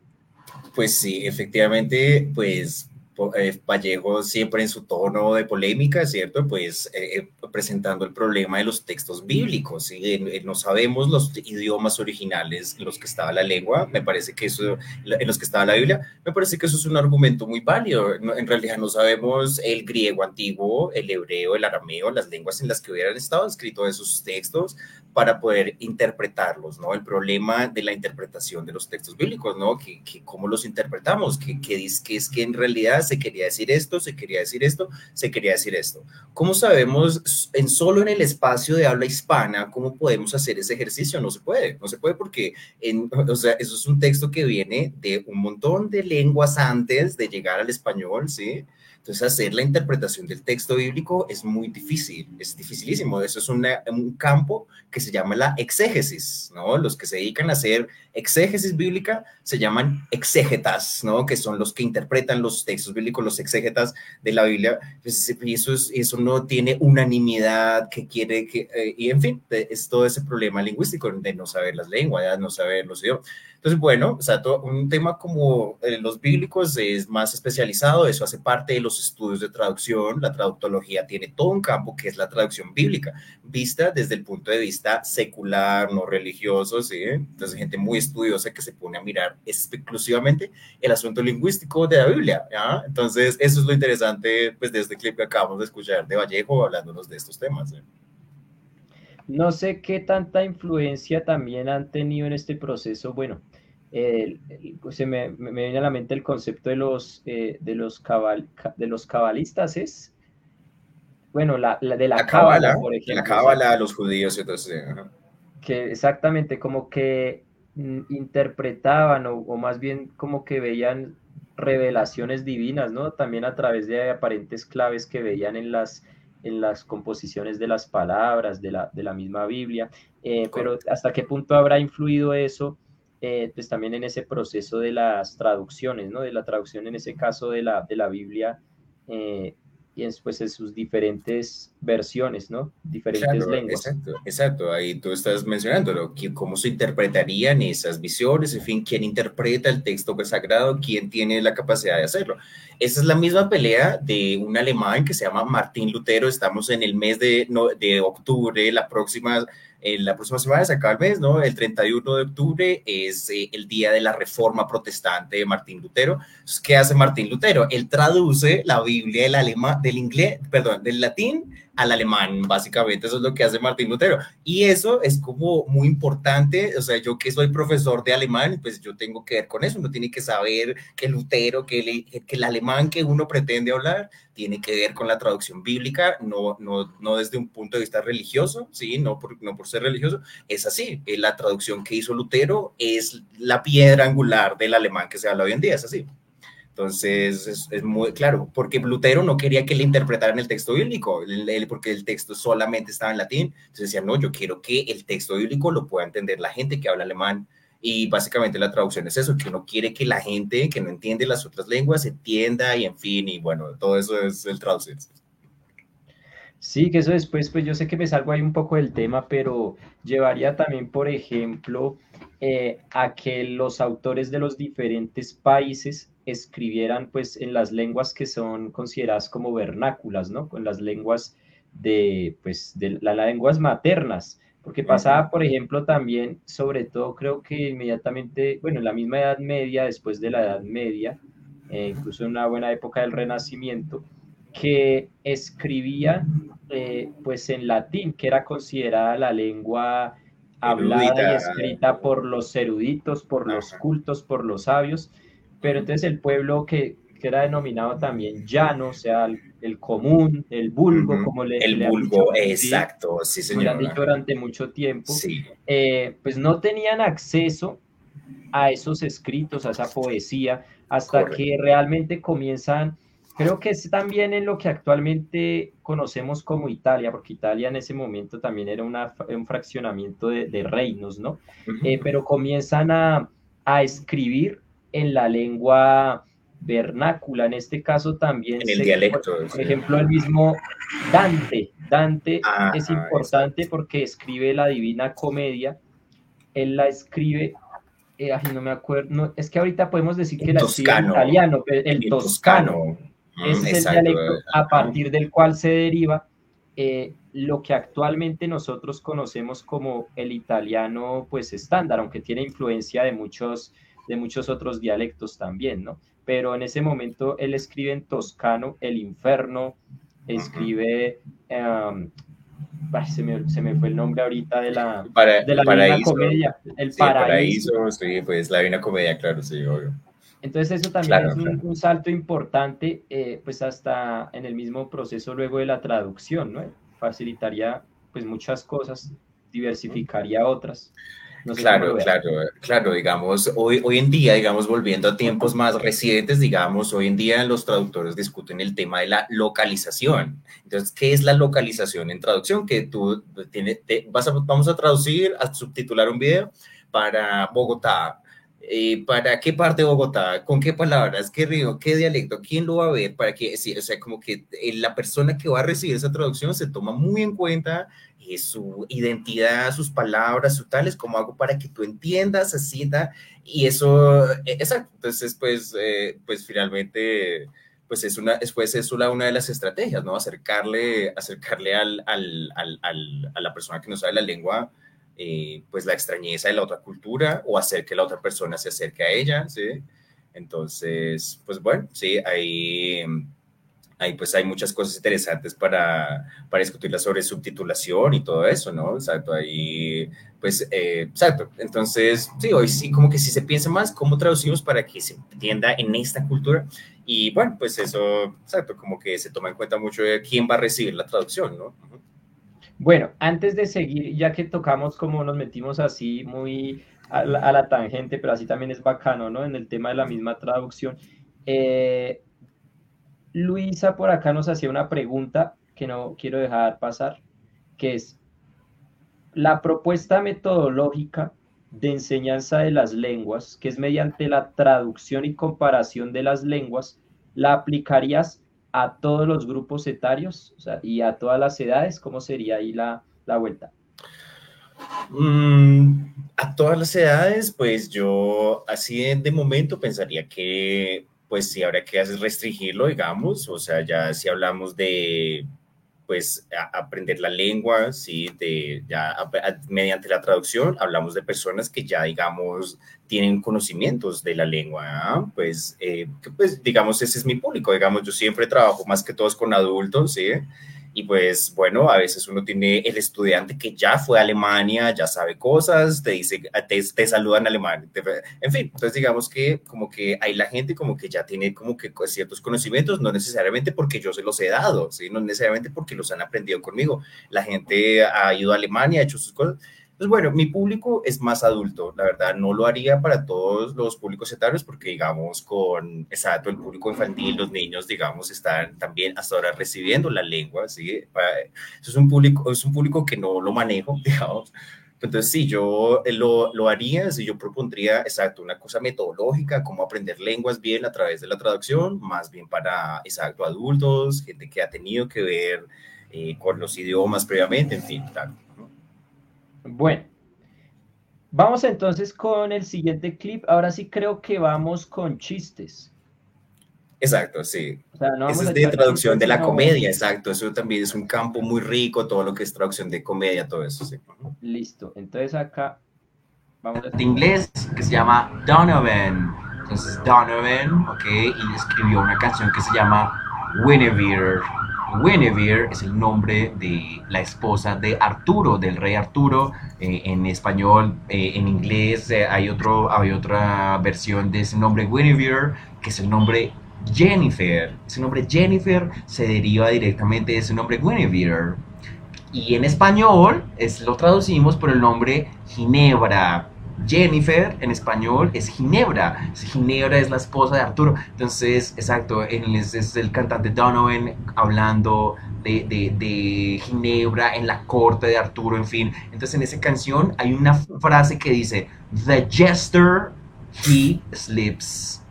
Pues sí, efectivamente, pues eh, Vallejo siempre en su tono de polémica, ¿cierto? Pues eh, eh, presentando el problema de los textos bíblicos, ¿sí? no sabemos los idiomas originales en los que estaba la lengua, me parece que eso, en los que estaba la Biblia, me parece que eso es un argumento muy válido. en realidad no sabemos el griego antiguo, el hebreo, el arameo, las lenguas en las que hubieran estado escritos esos textos para poder interpretarlos, ¿no? El problema de la interpretación de los textos bíblicos, ¿no? Que, cómo los interpretamos, que, que, que es que en realidad se quería decir esto, se quería decir esto, se quería decir esto. ¿Cómo sabemos en solo en el espacio de habla hispana cómo podemos hacer ese ejercicio? No se puede, no se puede porque, en, o sea, eso es un texto que viene de un montón de lenguas antes de llegar al español, ¿sí? Entonces, hacer la interpretación del texto bíblico es muy difícil, es dificilísimo. Eso es un campo que se llama la exégesis, ¿no? Los que se dedican a hacer exégesis bíblica se llaman exégetas, ¿no? Que son los que interpretan los textos bíblicos, los exégetas de la Biblia. Pues, y eso, es, eso no tiene unanimidad que quiere que, eh, y en fin, es todo ese problema lingüístico de no saber las lenguas, no saber los idiomas. Entonces, bueno, o sea, todo, un tema como eh, los bíblicos es más especializado, eso hace parte de los estudios de traducción. La traductología tiene todo un campo que es la traducción bíblica, vista desde el punto de vista secular, no religioso, ¿sí? Entonces, gente muy estudiosa que se pone a mirar exclusivamente el asunto lingüístico de la Biblia, ¿ya? Entonces, eso es lo interesante, pues, de este clip que acabamos de escuchar de Vallejo hablándonos de estos temas. ¿sí? No sé qué tanta influencia también han tenido en este proceso. Bueno, pues, se me, viene a la mente el concepto de los, eh, de los, de los cabalistas, ¿es? Bueno, la, de la, cábala, por ejemplo. La cábala, los judíos y entonces, Que exactamente, como que mm, interpretaban o, o, más bien como que veían revelaciones divinas, ¿no? También a través de aparentes claves que veían en las en las composiciones de las palabras de la, de la misma Biblia, eh, pero hasta qué punto habrá influido eso, eh, pues también en ese proceso de las traducciones, ¿no? De la traducción en ese caso de la, de la Biblia eh, y después en sus diferentes versiones, ¿no? Diferentes lenguas. Exacto, exacto. Ahí tú estás mencionando cómo se interpretarían esas visiones, en fin, quién interpreta el texto sagrado, quién tiene la capacidad de hacerlo. Esa es la misma pelea de un alemán que se llama Martín Lutero. Estamos en el mes de, de octubre, la próxima en la próxima semana se acaba el mes, ¿no? El 31 de octubre es eh, el día de la reforma protestante de Martín Lutero. ¿Qué hace Martín Lutero? Él traduce la Biblia del, alemán, del inglés, perdón, del latín al alemán, básicamente, eso es lo que hace Martín Lutero. Y eso es como muy importante, o sea, yo que soy profesor de alemán, pues yo tengo que ver con eso, uno tiene que saber que Lutero, que el, que el alemán que uno pretende hablar, tiene que ver con la traducción bíblica, no, no, no desde un punto de vista religioso, ¿sí? No por, no por ser religioso, es así, eh, la traducción que hizo Lutero es la piedra angular del alemán que se habla hoy en día, es así. Entonces, es, muy claro, porque Lutero no quería que le interpretaran el texto bíblico, porque el texto solamente estaba en latín. Entonces decía, no, yo quiero que el texto bíblico lo pueda entender la gente que habla alemán. Y básicamente la traducción es eso, que uno quiere que la gente que no entiende las otras lenguas entienda y en fin, y bueno, todo eso es el traducir. Sí, que eso después, pues yo sé que me salgo ahí un poco del tema, pero llevaría también, por ejemplo, eh, a que los autores de los diferentes países escribieran pues en las lenguas que son consideradas como vernáculas, ¿no? Con las lenguas de, pues, de las lenguas maternas, porque pasaba, por ejemplo, también, sobre todo creo que inmediatamente, bueno, en la misma Edad Media, después de la Edad Media, eh, incluso en una buena época del Renacimiento, que escribía eh, pues en latín, que era considerada la lengua hablada y escrita por los eruditos, por los cultos, por los sabios, pero entonces el pueblo que, que era denominado también llano, o sea, el, común, el vulgo, como le El vulgo, exacto, sí, señor. han dicho durante mucho tiempo, eh, pues no tenían acceso a esos escritos, a esa poesía, hasta que realmente comienzan, creo que es también en lo que actualmente conocemos como Italia, porque Italia en ese momento también era un fraccionamiento de, reinos, ¿no? Eh, pero comienzan a, a escribir en la lengua vernácula, en este caso también. En el dialecto. Por, ejemplo, el mismo Dante. Dante ah, es importante porque escribe la Divina Comedia. Él la escribe, eh, no me acuerdo, es que ahorita podemos decir que la escribe en italiano, el, toscano. es el dialecto a partir del cual se deriva eh, lo que actualmente nosotros conocemos como el italiano pues estándar, aunque tiene influencia de muchos de muchos otros dialectos también, ¿no? Pero en ese momento él escribe en toscano el infierno, escribe, em, se, me, fue el nombre ahorita de la, de la paraíso, Comedia, el paraíso. Sí, pues la Divina Comedia, claro, sí, obvio. Entonces eso también es un, salto importante, eh, pues hasta en el mismo proceso luego de la traducción, ¿no? Facilitaría pues muchas cosas, diversificaría otras claro, claro, claro, digamos, hoy, hoy en día, digamos, volviendo a tiempos más recientes, digamos, hoy en día los traductores discuten el tema de la localización. Entonces, ¿qué es la localización en traducción? Que tú tienes, vas a, vamos a traducir, a subtitular un video para Bogotá. Eh, ¿Para qué parte de Bogotá? ¿Con qué palabras? ¿Qué río? ¿Qué dialecto? ¿Quién lo va a ver? Para que, sí, o sea, como que eh, la persona que va a recibir esa traducción se toma muy en cuenta su identidad, sus palabras, su tales, como hago para que tú entiendas, así, y eso, e, exacto, entonces, pues, eh, pues finalmente, pues es una, después es una, una de las estrategias, ¿no? Acercarle, acercarle al, al, al, a la persona que no sabe la lengua, eh, pues la extrañeza de la otra cultura o hacer que la otra persona se acerque a ella, ¿sí? Entonces, pues bueno, sí, ahí ahí pues hay muchas cosas interesantes para, para discutirla sobre subtitulación y todo eso, ¿no? Exacto, ahí pues, eh, exacto. Entonces, sí, hoy sí, como que si se piensa más cómo traducimos para que se entienda en esta cultura y bueno, pues eso, exacto, como que se toma en cuenta mucho de quién va a recibir la traducción, ¿no? Bueno, antes de seguir, ya que tocamos como nos metimos así muy a la, tangente, pero así también es bacano, ¿no? En el tema de la misma traducción. Eh, Luisa por acá nos hacía una pregunta que no quiero dejar pasar, que es la propuesta metodológica de enseñanza de las lenguas, que es mediante la traducción y comparación de las lenguas, ¿la aplicarías a todos los grupos etarios y a todas las edades? ¿Cómo sería ahí la, vuelta? Mm, a todas las edades, pues yo así de momento pensaría que pues sí habría que restringirlo, digamos, o sea, ya si hablamos de, pues, aprender la lengua, sí, de, ya mediante la traducción, hablamos de personas que ya, digamos, tienen conocimientos de la lengua, pues, eh, pues, digamos, ese es mi público, digamos, yo siempre trabajo más que todos con adultos, sí, y pues bueno, a veces uno tiene el estudiante que ya fue a Alemania, ya sabe cosas, te dice, te, te saludan en alemán, en fin, entonces digamos que como que hay la gente como que ya tiene como que ciertos conocimientos, no necesariamente porque yo se los he dado, ¿sí? no necesariamente porque los han aprendido conmigo, la gente ha ido a Alemania, ha hecho sus cosas, entonces, bueno, mi público es más adulto, la verdad, no lo haría para todos los públicos etarios porque, digamos, con, exacto, el público infantil, los niños, digamos, están también hasta ahora recibiendo la lengua, ¿sí? eso es un público, es un público que no lo manejo, *laughs* digamos. Entonces, sí, yo lo, lo haría, si yo propondría, exacto, una cosa metodológica, cómo aprender lenguas bien a través de la traducción, más bien para, exacto, adultos, gente que ha tenido que ver eh, con los idiomas previamente, en fin, tal. Bueno, vamos entonces con el siguiente clip. Ahora sí creo que vamos con chistes. Exacto, sí. O es de traducción de la comedia, exacto. Eso también es un campo muy rico, todo lo que es traducción de comedia, todo eso, sí. Listo. Entonces acá vamos a... De inglés que se llama Donovan. Entonces Donovan, ok, y escribió una canción que se llama Guinevere. Guinevere es el nombre de la esposa de Arturo, del rey Arturo. Eh, en español, eh, en inglés eh, hay, otro, hay otra versión de ese nombre Guinevere, que es el nombre Jennifer. Ese nombre Jennifer se deriva directamente de ese nombre Guinevere. Y en español es, lo traducimos por el nombre Ginebra. Jennifer en español es Ginebra. Ginebra es la esposa de Arturo. Entonces, exacto, es, el cantante Donovan hablando de, de, Ginebra en la corte de Arturo, en fin. Entonces, en esa canción hay una frase que dice: The jester he sleeps.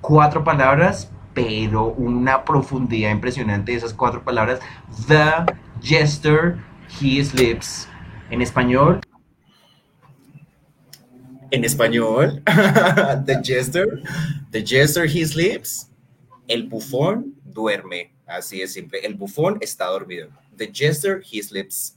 Cuatro palabras, pero una profundidad impresionante de esas cuatro palabras. The jester, he sleeps. En español. En español, *laughs* the jester, the jester, he sleeps. El bufón duerme. Así es simple. El bufón está dormido. The jester, he sleeps.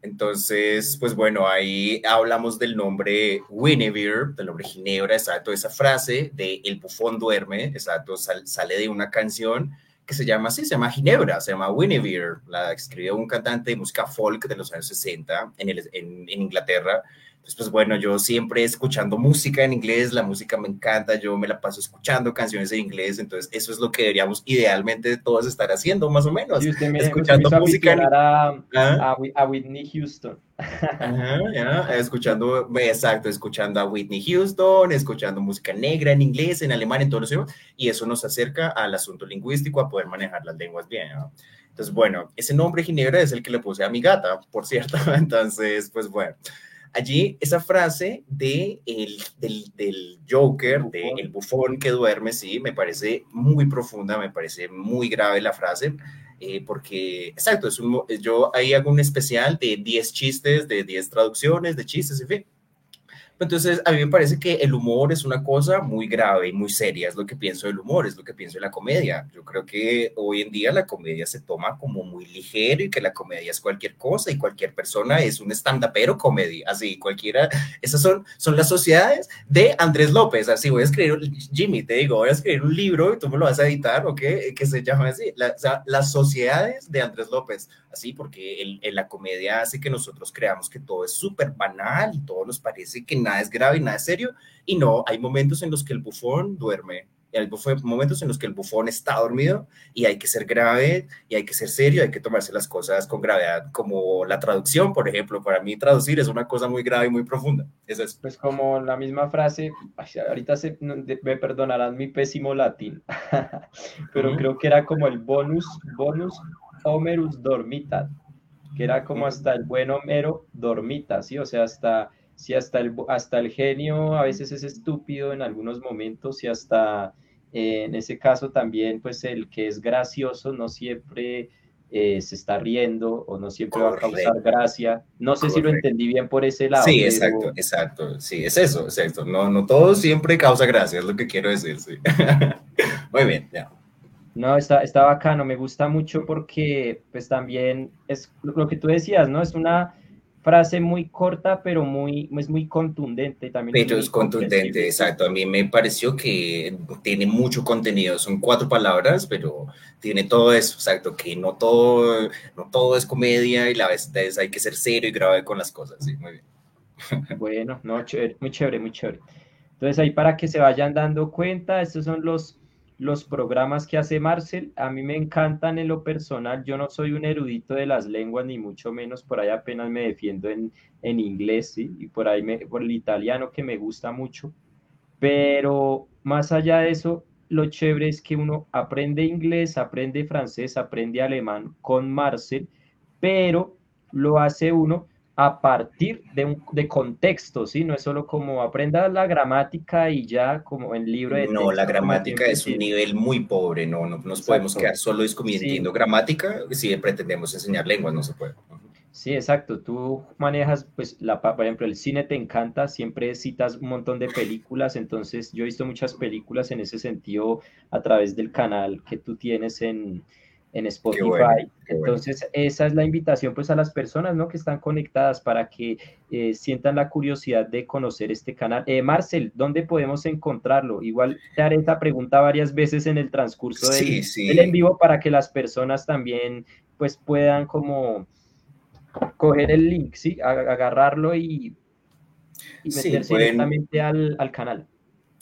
Entonces, pues bueno, ahí hablamos del nombre Guinevere, del nombre Ginebra, exacto, esa frase de el bufón duerme, exacto, sale de una canción que se llama así, se llama Ginebra, se llama Guinevere, la escribió un cantante de música folk de los años 60 en, en Inglaterra, entonces, pues bueno, yo siempre escuchando música en inglés, la música me encanta, yo me la paso escuchando canciones en inglés, entonces eso es lo que deberíamos idealmente todos estar haciendo, más o menos. escuchando música. A, ¿Ah? a, Whitney Houston. *laughs* Ajá, escuchando, exacto, escuchando a Whitney Houston, escuchando música negra en inglés, en alemán, en todos los idiomas, y eso nos acerca al asunto lingüístico, a poder manejar las lenguas bien. Entonces, bueno, ese nombre Ginebra es el que le puse a mi gata, por cierto. *laughs* Entonces, pues bueno. Allí esa frase de el, del, del, Joker, del el bufón que duerme, sí, me parece muy profunda, me parece muy grave la frase, eh, porque, exacto, es un, yo ahí hago un especial de 10 chistes, de 10 traducciones, de chistes, en fin. Entonces, a mí me parece que el humor es una cosa muy grave y muy seria, es lo que pienso del humor, es lo que pienso de la comedia. Yo creo que hoy en día la comedia se toma como muy ligero y que la comedia es cualquier cosa y cualquier persona es un stand-upero comedia, así cualquiera, esas son, son las sociedades de Andrés López, así voy a escribir, Jimmy, te digo, voy a escribir un libro y tú me lo vas a editar, ¿ok? Que se llama así, o sea, las sociedades de Andrés López, así porque en la comedia hace que nosotros creamos que todo es súper banal y todo nos parece que nada nada es grave nada es serio. Y no, hay momentos en los que el bufón duerme. Y hay momentos en los que el bufón está dormido y hay que ser grave y hay que ser serio, hay que tomarse las cosas con gravedad, como la traducción, por ejemplo. Para mí traducir es una cosa muy grave y muy profunda. Eso es. Pues como la misma frase, ahorita se, me perdonarán mi pésimo latín, *laughs* pero creo que era como el bonus, bonus Homerus dormita, que era como hasta el buen Homero dormita, ¿sí? O sea, hasta si hasta el, hasta el genio a veces es estúpido en algunos momentos y hasta eh, en ese caso también pues el que es gracioso no siempre eh, se está riendo o no siempre va a causar gracia. No sé si lo entendí bien por ese lado. Sí, exacto, exacto. Sí, es eso, exacto. No, no todo siempre causa gracia, es lo que quiero decir, sí. *laughs* Muy bien, ya. No, está, está bacano, me gusta mucho porque pues también es lo que tú decías, ¿no? Es una frase muy corta, pero muy, es muy contundente también. Pero es, contundente, exacto. A mí me pareció que tiene mucho contenido. Son cuatro palabras, pero tiene todo eso, exacto, que no todo, no todo es comedia y la vez hay que ser serio y grave con las cosas. Sí, muy bien. *laughs* Bueno, no, muy chévere, muy chévere. Entonces ahí para que se vayan dando cuenta, estos son los los programas que hace Marcel. A mí me encantan en lo personal. Yo no soy un erudito de las lenguas, ni mucho menos. Por ahí apenas me defiendo en, en inglés y por ahí me, por el italiano que me gusta mucho. Pero más allá de eso, lo chévere es que uno aprende inglés, aprende francés, aprende alemán con Marcel, pero lo hace uno a partir de, un, de contexto, ¿sí? No es solo como aprenda la gramática y ya como en libro de No, la gramática es un nivel muy pobre, no, no nos podemos quedar solo descubriendo gramática si pretendemos enseñar lenguas, no se puede. Sí, exacto. Tú manejas, pues, la, por ejemplo, el cine te encanta, siempre citas un montón de películas, entonces yo he visto muchas películas en ese sentido a través del canal que tú tienes en, en Spotify. entonces, esa es la invitación, pues, a las personas, ¿no? Que están conectadas para que eh, sientan la curiosidad de conocer este canal. Eh, Marcel, ¿dónde podemos encontrarlo? Igual te haré esta pregunta varias veces en el transcurso del, del en vivo para que las personas también, pues, puedan como coger el link, ¿sí? Agarrarlo y, meterse directamente al, canal.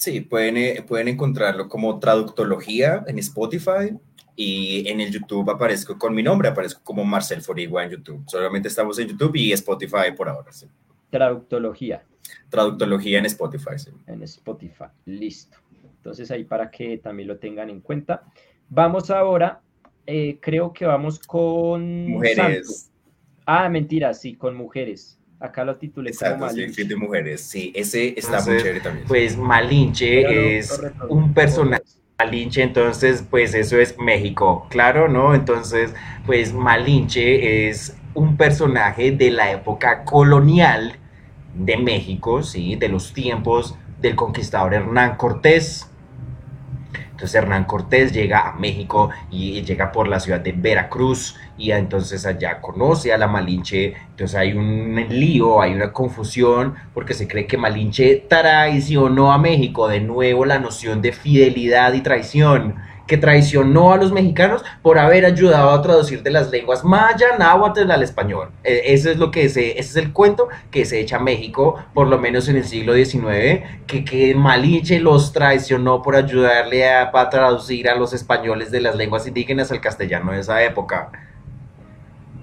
Sí, pueden, eh, pueden encontrarlo como Traductología en Spotify y en el YouTube aparezco con mi nombre, aparezco como Marcel Forigua en YouTube. Solamente estamos en YouTube y Spotify por ahora. Sí. Traductología. Traductología en Spotify, sí. En Spotify, listo. Entonces ahí para que también lo tengan en cuenta. Vamos ahora, eh, creo que vamos con... Mujeres. Ah, mentira, sí, con mujeres. Acá lo titulé Exacto, como Malinche. de mujeres. Sí, ese está muy chévere también. Pues Malinche es un personaje. Malinche, entonces, pues eso es México, claro, ¿no? Entonces, pues Malinche es un personaje de la época colonial de México, ¿sí? De los tiempos del conquistador Hernán Cortés. Entonces Hernán Cortés llega a México y llega por la ciudad de Veracruz y entonces allá conoce a la Malinche, entonces hay un lío, hay una confusión porque se cree que Malinche traicionó a México, de nuevo la noción de fidelidad y traición que traicionó a los mexicanos por haber ayudado a traducir de las lenguas maya, náhuatl al español. E, ese es lo que se, ese es el cuento que se echa a México, por lo menos en el siglo XIX, que, que Malinche los traicionó por ayudarle a, a traducir a los españoles de las lenguas indígenas al castellano de esa época.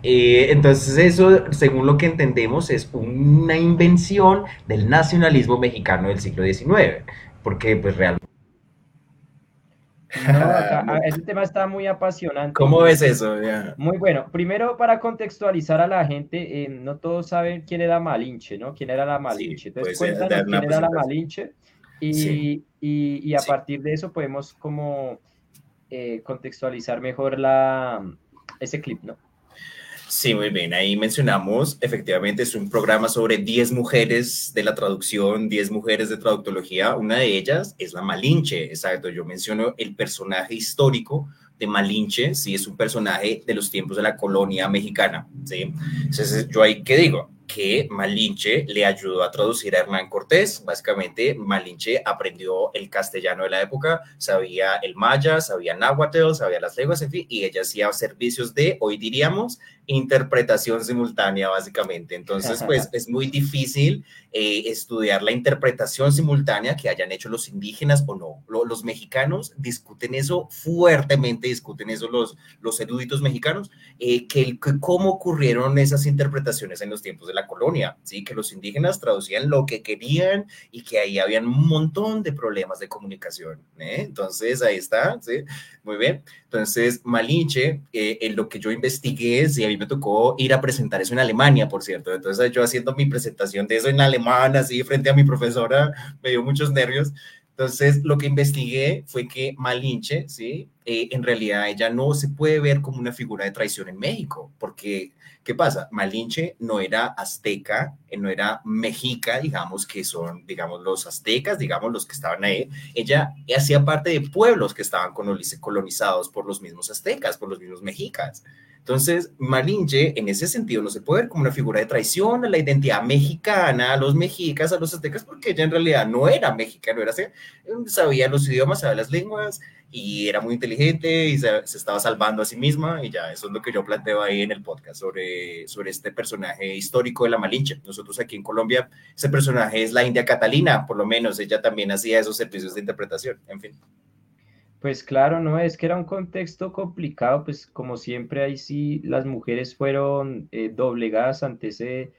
Eh, entonces eso, según lo que entendemos, es una invención del nacionalismo mexicano del siglo XIX, porque pues realmente no, *laughs* ese tema está muy apasionante. ¿Cómo ves eso? Muy bueno. Primero, para contextualizar a la gente, eh, no todos saben quién era Malinche, ¿no? ¿Quién era la Malinche? Entonces, cuéntanos quién era la Malinche y, y, a partir de eso podemos como eh, contextualizar mejor la, ese clip, ¿no? Sí, muy bien. Ahí mencionamos, efectivamente, es un programa sobre 10 mujeres de la traducción, 10 mujeres de traductología. Una de ellas es la Malinche, exacto. Yo menciono el personaje histórico de Malinche, sí, es un personaje de los tiempos de la colonia mexicana, sí. Entonces, yo ahí, ¿qué digo? Que Malinche le ayudó a traducir a Hernán Cortés. Básicamente, Malinche aprendió el castellano de la época, sabía el maya, sabía náhuatl, sabía las lenguas, en fin, y ella hacía servicios de, hoy diríamos, interpretación simultánea, básicamente. Entonces, pues *laughs* es muy difícil eh, estudiar la interpretación simultánea que hayan hecho los indígenas o no. los mexicanos discuten eso fuertemente, discuten eso los, los eruditos mexicanos, eh, que, que, cómo ocurrieron esas interpretaciones en los tiempos de la colonia, ¿sí? que los indígenas traducían lo que querían y que ahí habían un montón de problemas de comunicación. ¿eh? Entonces, ahí está, ¿sí? Muy bien. Entonces, Malinche, en lo que yo investigué, sí, me tocó ir a presentar eso en Alemania, por cierto. Entonces yo haciendo mi presentación de eso en alemán, así frente a mi profesora, me dio muchos nervios. Entonces, lo que investigué fue que Malinche, ¿sí? Eh, en realidad ella no se puede ver como una figura de traición en México, porque, ¿qué pasa? Malinche no era azteca, eh, no era mexica, digamos, que son, digamos, los aztecas, digamos, los que estaban ahí. Ella hacía parte de pueblos que estaban colonizados por los mismos aztecas, por los mismos mexicas. Entonces, Malinche, en ese sentido, no se puede ver como una figura de traición a la identidad mexicana, a los mexicas, a los aztecas, porque ella en realidad no era mexicana, no era así, sabía los idiomas, sabía las lenguas y era muy inteligente y se, estaba salvando a sí misma y ya, eso es lo que yo planteo ahí en el podcast sobre, sobre este personaje histórico de la Malinche. Nosotros aquí en Colombia, ese personaje es la India Catalina, por lo menos, ella también hacía esos servicios de interpretación, en fin. Pues claro, no, es que era un contexto complicado, pues como siempre ahí sí las mujeres fueron eh, doblegadas ante ese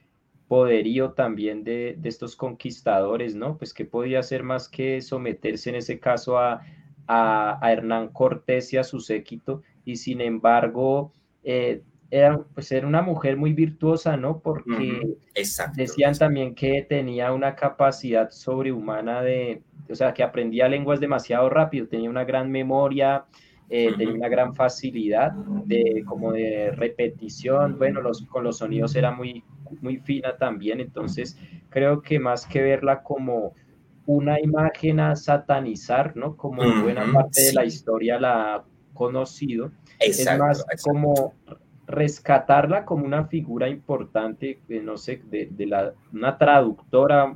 poderío también de, estos conquistadores, ¿no? Pues que podía hacer más que someterse en ese caso a, Hernán Cortés y a su séquito, y sin embargo, eh, era, pues era una mujer muy virtuosa, ¿no? Porque decían también que tenía una capacidad sobrehumana de, o sea, que aprendía lenguas demasiado rápido, tenía una gran memoria, eh, tenía una gran facilidad de como de repetición, bueno, los, con los sonidos era muy, muy fina también, entonces creo que más que verla como una imagen a satanizar, ¿no? Como buena parte de la historia la ha conocido, es más como rescatarla como una figura importante, no sé, de, la, una traductora.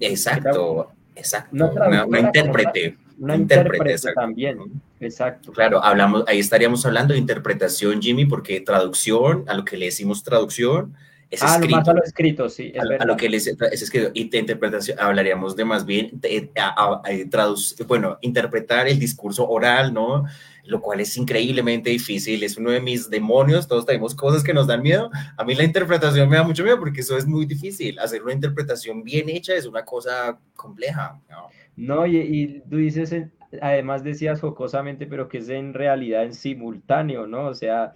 Exacto, exacto, una, intérprete. Una, intérprete, también, exacto. Claro, hablamos, ahí estaríamos hablando de interpretación, Jimmy, porque traducción, a lo que le decimos traducción, es ah, escrito. Lo más a lo escrito, sí. a, lo que les, es escrito. Y de interpretación hablaríamos de más bien, de, bueno, interpretar el discurso oral, ¿no? lo cual es increíblemente difícil, es uno de mis demonios, todos tenemos cosas que nos dan miedo, a mí la interpretación me da mucho miedo porque eso es muy difícil, hacer una interpretación bien hecha es una cosa compleja. No, y, tú dices, además decías jocosamente, pero que es en realidad en simultáneo, ¿no? O sea,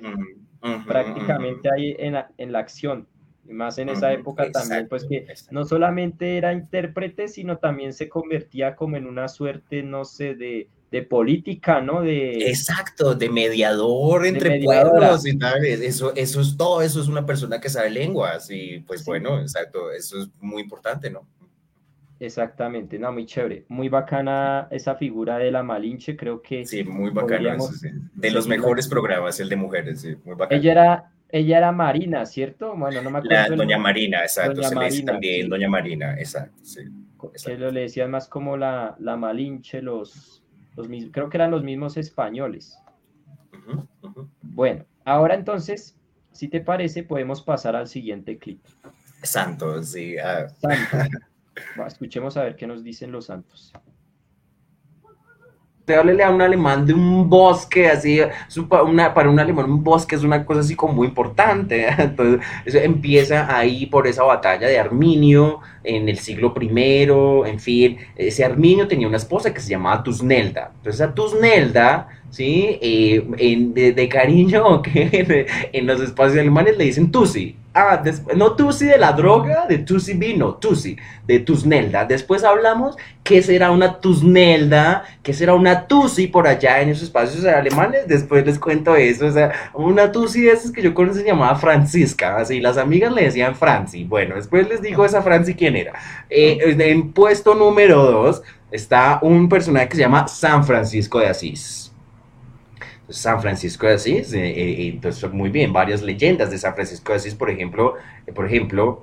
prácticamente ahí en, en la acción, y más en esa época también, pues que no solamente era intérprete, sino también se convertía como en una suerte, no sé, de, de política, ¿no? De, Exacto, de mediador entre pueblos y tal. Eso, eso es todo, eso es una persona que sabe lenguas y pues bueno, exacto, eso es muy importante, ¿no? Exactamente, no, muy chévere, muy bacana esa figura de la Malinche, creo que... Sí, muy bacana, de los mejores programas, el de mujeres, sí, muy bacana. Ella era, ella era Marina, ¿cierto? Bueno, no me acuerdo. doña Marina, exacto, se le dice también Doña Marina, exacto, sí. Que lo le decían más como la, la Malinche, los creo que eran los mismos españoles. Bueno, ahora entonces, si te parece, podemos pasar al siguiente clip. Santos, sí. Ah. *laughs* escuchemos a ver qué nos dicen los santos te háblele a un alemán de un bosque, así, para un alemán un bosque es una cosa así como muy importante. *laughs* Entonces, empieza ahí por esa batalla de Arminio en el siglo I, en fin, ese Arminio tenía una esposa que se llamaba Tusnelda. Entonces a Tusnelda ¿sí? Eh, de, cariño, *laughs* que en, los espacios alemanes le dicen Tusi. Ah, no Tusi de la droga, de Tusi vino, Tusi, de Tusnelda. Después hablamos qué será una Tusnelda, qué será una Tusi por allá en esos espacios alemanes. Después les cuento eso. O sea, una Tusi de esas que yo conocí se llamaba Francisca, así las amigas le decían Franci. Bueno, después les digo esa Franci quién era. Eh, en puesto número dos está un personaje que se llama San Francisco de Asís. San Francisco de Asís, eh, eh, entonces muy bien, varias leyendas de San Francisco de Asís, por ejemplo, eh, por ejemplo,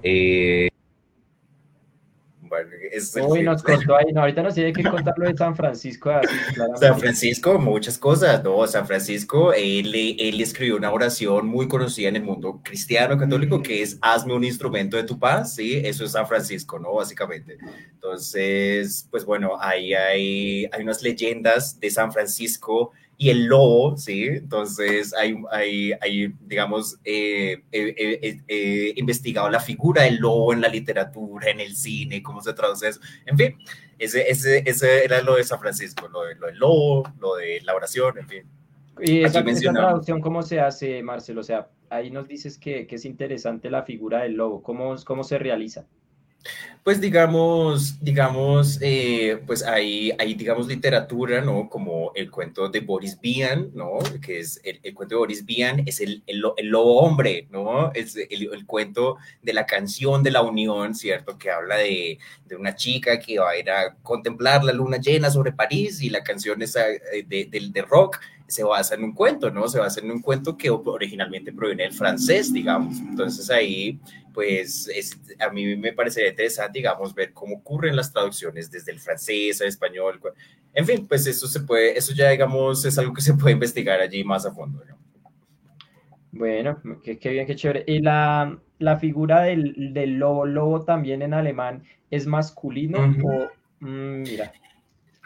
Uy, nos contó ahí, no, ahorita nos tiene que contar lo de San Francisco de Asís. San Francisco, muchas cosas, ¿no? San Francisco, él, él escribió una oración muy conocida en el mundo cristiano católico que es hazme un instrumento de tu paz, ¿sí? Eso es San Francisco, ¿no? Básicamente. Entonces, pues bueno, ahí hay, hay unas leyendas de San Francisco y el lobo, ¿sí? Entonces, hay, hay, hay digamos, eh, investigado la figura del lobo en la literatura, en el cine, cómo se traduce eso. En fin, ese, ese, ese era lo de San Francisco, lo, de, lo del lobo, lo de la oración, en fin. ¿Y esa, esa, traducción cómo se hace, Marcelo? O sea, ahí nos dices que, que es interesante la figura del lobo, ¿cómo, cómo se realiza? Pues digamos, digamos, eh, pues hay, hay, digamos, literatura, ¿no? Como el cuento de Boris Vian, ¿no? Que es el, cuento de Boris Vian, es el, el, lobo hombre, ¿no? Es el, cuento de la canción de la unión, ¿cierto? Que habla de, de, una chica que va a ir a contemplar la luna llena sobre París y la canción esa eh, de, de, de rock se basa en un cuento, ¿no? Se basa en un cuento que originalmente proviene del francés, digamos. Entonces ahí, pues, es, a mí me parecería interesante, digamos, ver cómo ocurren las traducciones desde el francés al español. En fin, pues eso se puede, eso ya, digamos, es algo que se puede investigar allí más a fondo. Bueno, qué, bien, qué chévere. Y la, la figura del, del, lobo, lobo también en alemán, ¿es masculino o...? Mm, mira.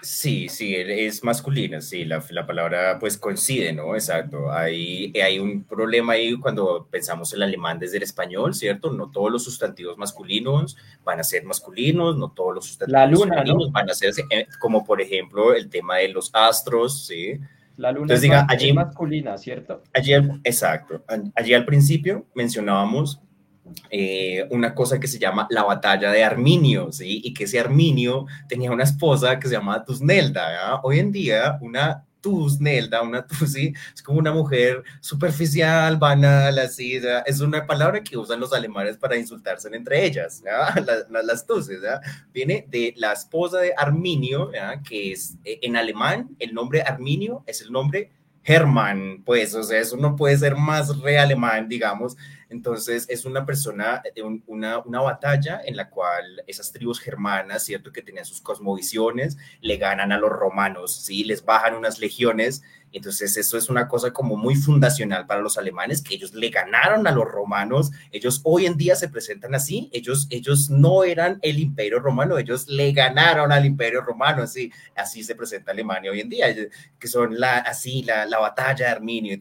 Sí, sí, es masculina, sí, la, la, palabra pues coincide, ¿no? Exacto. Hay, hay un problema ahí cuando pensamos el alemán desde el español, ¿cierto? No todos los sustantivos masculinos van a ser masculinos, no todos los sustantivos la luna, van a ser, eh, como por ejemplo el tema de los astros, ¿sí? La luna Entonces, es, diga, es allí- masculina, ¿cierto? Allí, al- exacto. Allí al principio mencionábamos eh, una cosa que se llama la batalla de Arminio, ¿sí? Y que ese Arminio tenía una esposa que se llamaba Tusnelda. Hoy en día, una Tusnelda, una *laughs* Tusi, es como una mujer superficial, banal, así. Es una palabra que usan los alemanes para insultarse entre ellas. *laughs* Las, las. Viene de la esposa de Arminio. Que es, eh, en alemán, el nombre Arminio es el nombre Hermann, pues, o sea, eso no puede ser más re alemán, digamos. Entonces, es una persona de un- una, una batalla en la cual esas tribus germanas, ¿cierto? Que tenían sus cosmovisiones, le ganan a los romanos, ¿sí? Les bajan unas legiones. Entonces, eso es una cosa como muy fundacional para los alemanes, que ellos le ganaron a los romanos. Ellos hoy en día se presentan así. Ellos, ellos no eran el imperio romano, ellos le ganaron al imperio romano, así. Así se presenta Alemania hoy en día que son la, así, la, la batalla de Arminio.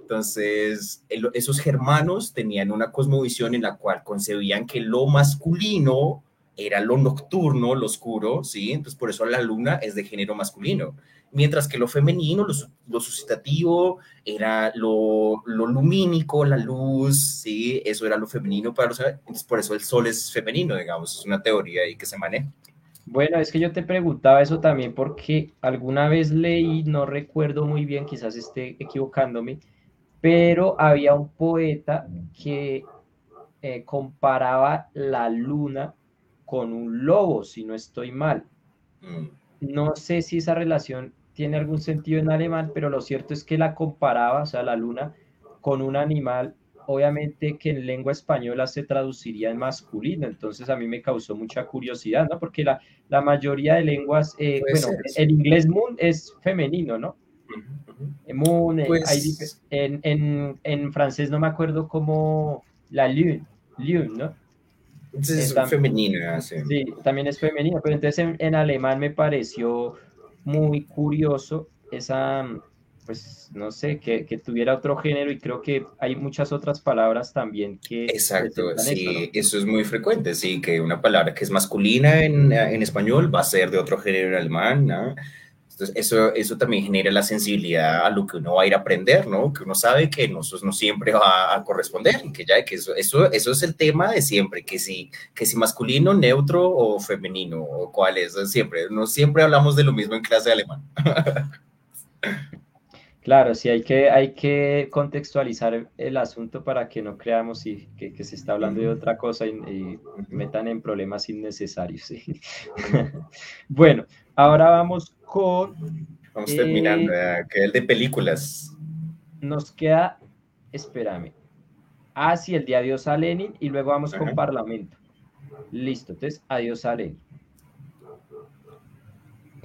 Entonces, esos germanos tenían una cosmovisión en la cual concebían que lo masculino era lo nocturno, lo oscuro, ¿sí? Entonces, por eso la luna es de género masculino. Mientras que lo femenino, lo, lo suscitativo, era lo, lo lumínico, la luz, ¿sí? Eso era lo femenino para los... Entonces, por eso el sol es femenino, digamos, es una teoría ahí que se maneja. Bueno, es que yo te preguntaba eso también porque alguna vez leí, no recuerdo muy bien, quizás esté equivocándome, pero había un poeta que eh, comparaba la luna con un lobo, si no estoy mal. Mm. No sé si esa relación tiene algún sentido en alemán, pero lo cierto es que la comparaba, o sea, la luna, con un animal, obviamente que en lengua española se traduciría en masculino, entonces a mí me causó mucha curiosidad, ¿no? Porque la, la mayoría de lenguas, eh, bueno, ser, el inglés moon es femenino, ¿no? Eh, Moon, eh, Pues- hay en, en, en francés no me acuerdo cómo, la lune, lune, ¿no? Entonces, es femenina, sí. Sí, también es femenino, pero entonces en, en alemán me pareció muy curioso esa, pues no sé, que, que tuviera otro género y creo que hay muchas otras palabras también que Exacto, sí, eso es muy frecuente, sí, que una palabra que es masculina en, en español va a ser de otro género en alemán, ¿no? Entonces, eso, eso también genera la sensibilidad a lo que uno va a ir a aprender, ¿no? Que uno sabe que no, eso no siempre va a corresponder, y que ya, que eso, eso, eso es el tema de siempre, que si, que si masculino, neutro o femenino, o cuál es, siempre, no siempre hablamos de lo mismo en clase de alemán. *laughs* Claro, sí, hay que, hay que contextualizar el asunto para que no creamos sí, que, que se está hablando de otra cosa y, y metan en problemas innecesarios. sí. *laughs* Bueno, ahora vamos con, Vamos Eh, terminando, ¿verdad? que el de películas. nos queda, espérame, ah, sí, el de adiós a Lenin y luego vamos con. Parlamento. Listo, entonces, adiós a Lenin.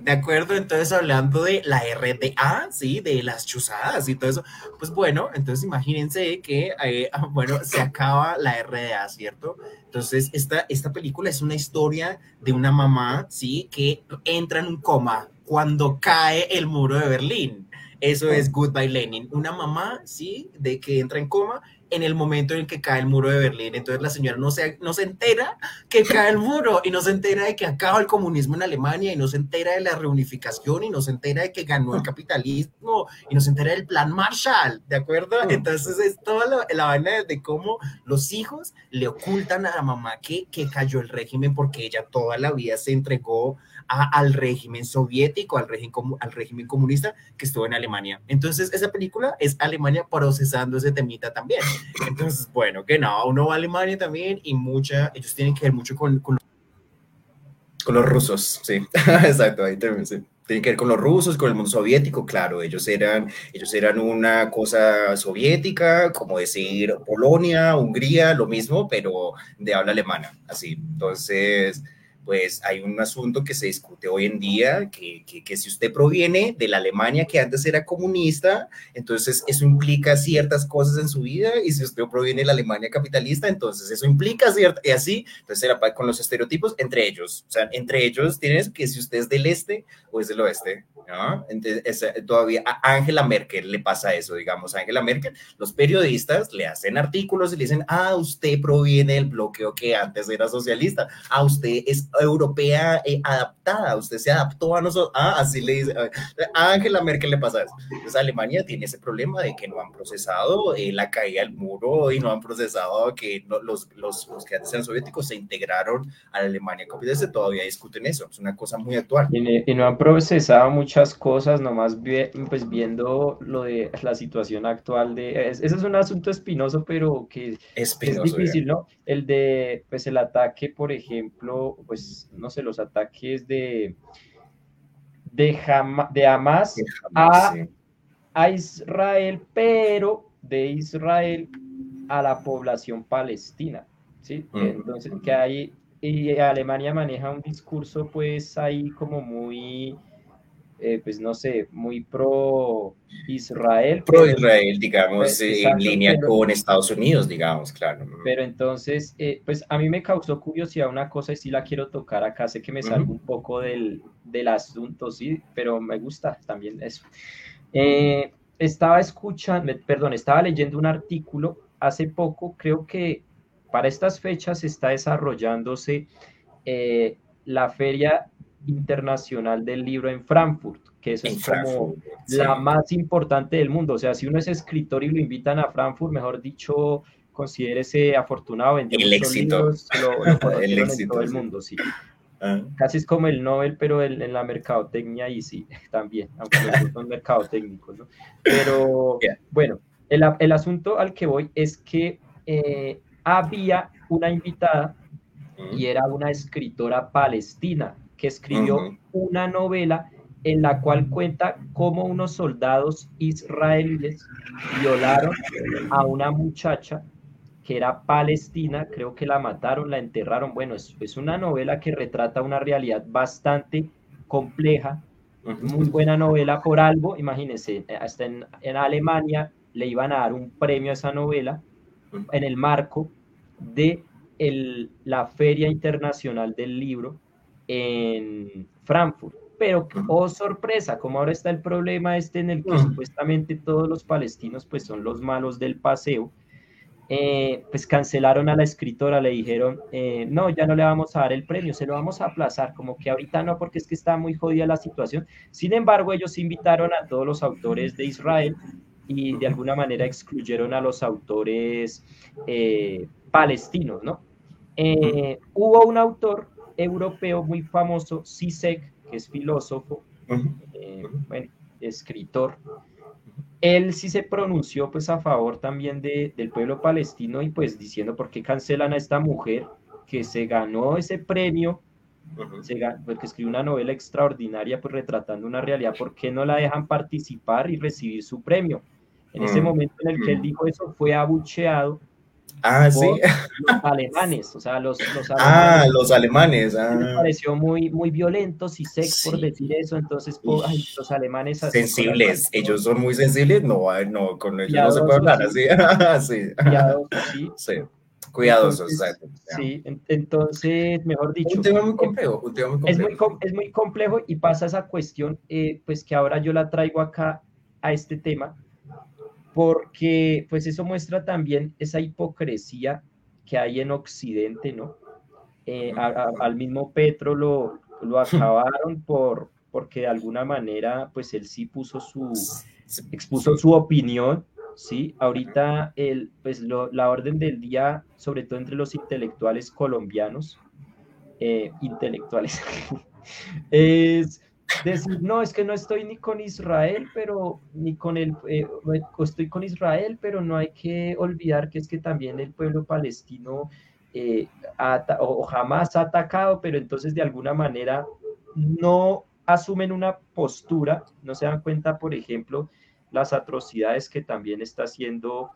De acuerdo, entonces hablando de la RDA, sí, de las chuzadas y todo eso, pues bueno, entonces imagínense que, eh, bueno, se acaba la RDA, ¿cierto? Entonces, esta, esta película es una historia de una mamá, sí, que entra en un coma cuando cae el muro de Berlín. Eso es Goodbye Lenin. Una mamá, sí, de que entra en coma en el momento en que cae el muro de Berlín. Entonces la señora no se, no se entera que cae el muro y no se entera de que acaba el comunismo en Alemania y no se entera de la reunificación y no se entera de que ganó el capitalismo y no se entera del plan Marshall, ¿de acuerdo? Entonces es toda la, la vaina de, de cómo los hijos le ocultan a la mamá que, que cayó el régimen porque ella toda la vida se entregó al régimen soviético, al régimen, al régimen comunista que estuvo en Alemania. Entonces esa película es Alemania procesando ese temita también. Entonces, bueno, que no, uno va a Alemania también y mucha, ellos tienen que ver mucho con, con, los rusos, sí, *laughs* exacto, ahí también, sí. Tienen que ver con los rusos, con el mundo soviético, claro, ellos eran, ellos eran una cosa soviética, como decir Polonia, Hungría, lo mismo, pero de habla alemana, así. Entonces, pues hay un asunto que se discute hoy en día, que, que, si usted proviene de la Alemania que antes era comunista, entonces eso implica ciertas cosas en su vida, y si usted proviene de la Alemania capitalista, entonces eso implica cierta, y así, entonces era con los estereotipos entre ellos, o sea, entre ellos tienes que si usted es del este o es del oeste, ¿no? Entonces, todavía a Angela Merkel le pasa eso, digamos, a Angela Merkel, los periodistas le hacen artículos y le dicen, ah, usted proviene del bloqueo que antes era socialista, ah, usted es europea eh, adaptada, usted se adaptó a nosotros, ah, así le dice, a Angela Merkel le pasa eso. Entonces Alemania tiene ese problema de que no han procesado eh, la caída del muro y no han procesado que los, los, los, que antes eran soviéticos se integraron a la Alemania todavía discuten eso, es una cosa muy actual. Y, y no han procesado mucho cosas, nomás pues viendo lo de la situación actual de... ese es un asunto espinoso, pero que es difícil, ¿no? El de, pues el ataque, por ejemplo, pues, no sé, los ataques de... De, de Hamas, a, a Israel, pero de Israel a la población palestina, ¿sí? Entonces, que hay, y Alemania maneja un discurso pues ahí como muy eh, pues no sé, muy pro Israel. Pro Israel, digamos, pues, en línea con Estados Unidos, digamos, claro. Pero entonces, eh, pues a mí me causó curiosidad una cosa y sí la quiero tocar acá, sé que me salgo un poco del, del, asunto, sí, pero me gusta también eso. Eh, estaba escuchando, perdón, estaba leyendo un artículo hace poco, creo que para estas fechas está desarrollándose la feria Internacional del Libro en Frankfurt, que eso es como la más importante del mundo. O sea, si uno es escritor y lo invitan a Frankfurt, mejor dicho, considérese afortunado, el éxito. *laughs* el éxito, en todo el mundo, sí. Ah. Casi es como el Nobel, pero en la mercadotecnia y sí, *laughs* también, aunque no son mercadotécnicos, ¿no? Pero bueno, el, el, asunto al que voy es que eh, había una invitada y era una escritora palestina que escribió una novela en la cual cuenta cómo unos soldados israelíes violaron a una muchacha que era palestina, creo que la mataron, la enterraron. Bueno, es, es una novela que retrata una realidad bastante compleja, muy buena novela por algo, imagínense, hasta en, en, Alemania le iban a dar un premio a esa novela en el marco de el, la Feria Internacional del Libro en Frankfurt. Pero, oh sorpresa, como ahora está el problema este en el que supuestamente todos los palestinos pues son los malos del paseo, eh, pues cancelaron a la escritora, le dijeron, eh, no, ya no le vamos a dar el premio, se lo vamos a aplazar, como que ahorita no, porque es que está muy jodida la situación. Sin embargo, ellos invitaron a todos los autores de Israel y de alguna manera excluyeron a los autores eh, palestinos, ¿no? hubo un autor europeo muy famoso, Sisek, que es filósofo, eh, bueno, escritor. Él sí se pronunció pues a favor también de, del pueblo palestino y pues diciendo por qué cancelan a esta mujer que se ganó ese premio, porque escribió una novela extraordinaria pues retratando una realidad, ¿por qué no la dejan participar y recibir su premio? En ese momento en el que él dijo eso fue abucheado Ah, sí. Los *laughs* alemanes, o sea, los, los alemanes. Ah, los alemanes. Ah. Me pareció muy, muy violento, si sé por decir eso, entonces los alemanes. sensibles, ellos son muy sensibles, no, no, con ellos no se puede hablar así. sí. *laughs* sí. sí. Cuidadosos, sí, *laughs* entonces, mejor dicho. Un tema muy complejo, un tema muy complejo. Es, muy, es muy complejo y pasa esa cuestión, eh, pues que ahora yo la traigo acá a este tema, porque pues eso muestra también esa hipocresía que hay en Occidente, ¿no? Eh, al mismo Petro lo, lo *laughs* acabaron por, porque de alguna manera pues él sí puso su, expuso su opinión, ¿sí? Ahorita el, pues la orden del día, sobre todo entre los intelectuales colombianos, eh, intelectuales, *laughs* es decir, no, es que no estoy ni con Israel, pero ni con el, eh, estoy con Israel, pero no hay que olvidar que es que también el pueblo palestino eh, o, jamás ha atacado, pero entonces de alguna manera no asumen una postura, no se dan cuenta, por ejemplo, las atrocidades que también está haciendo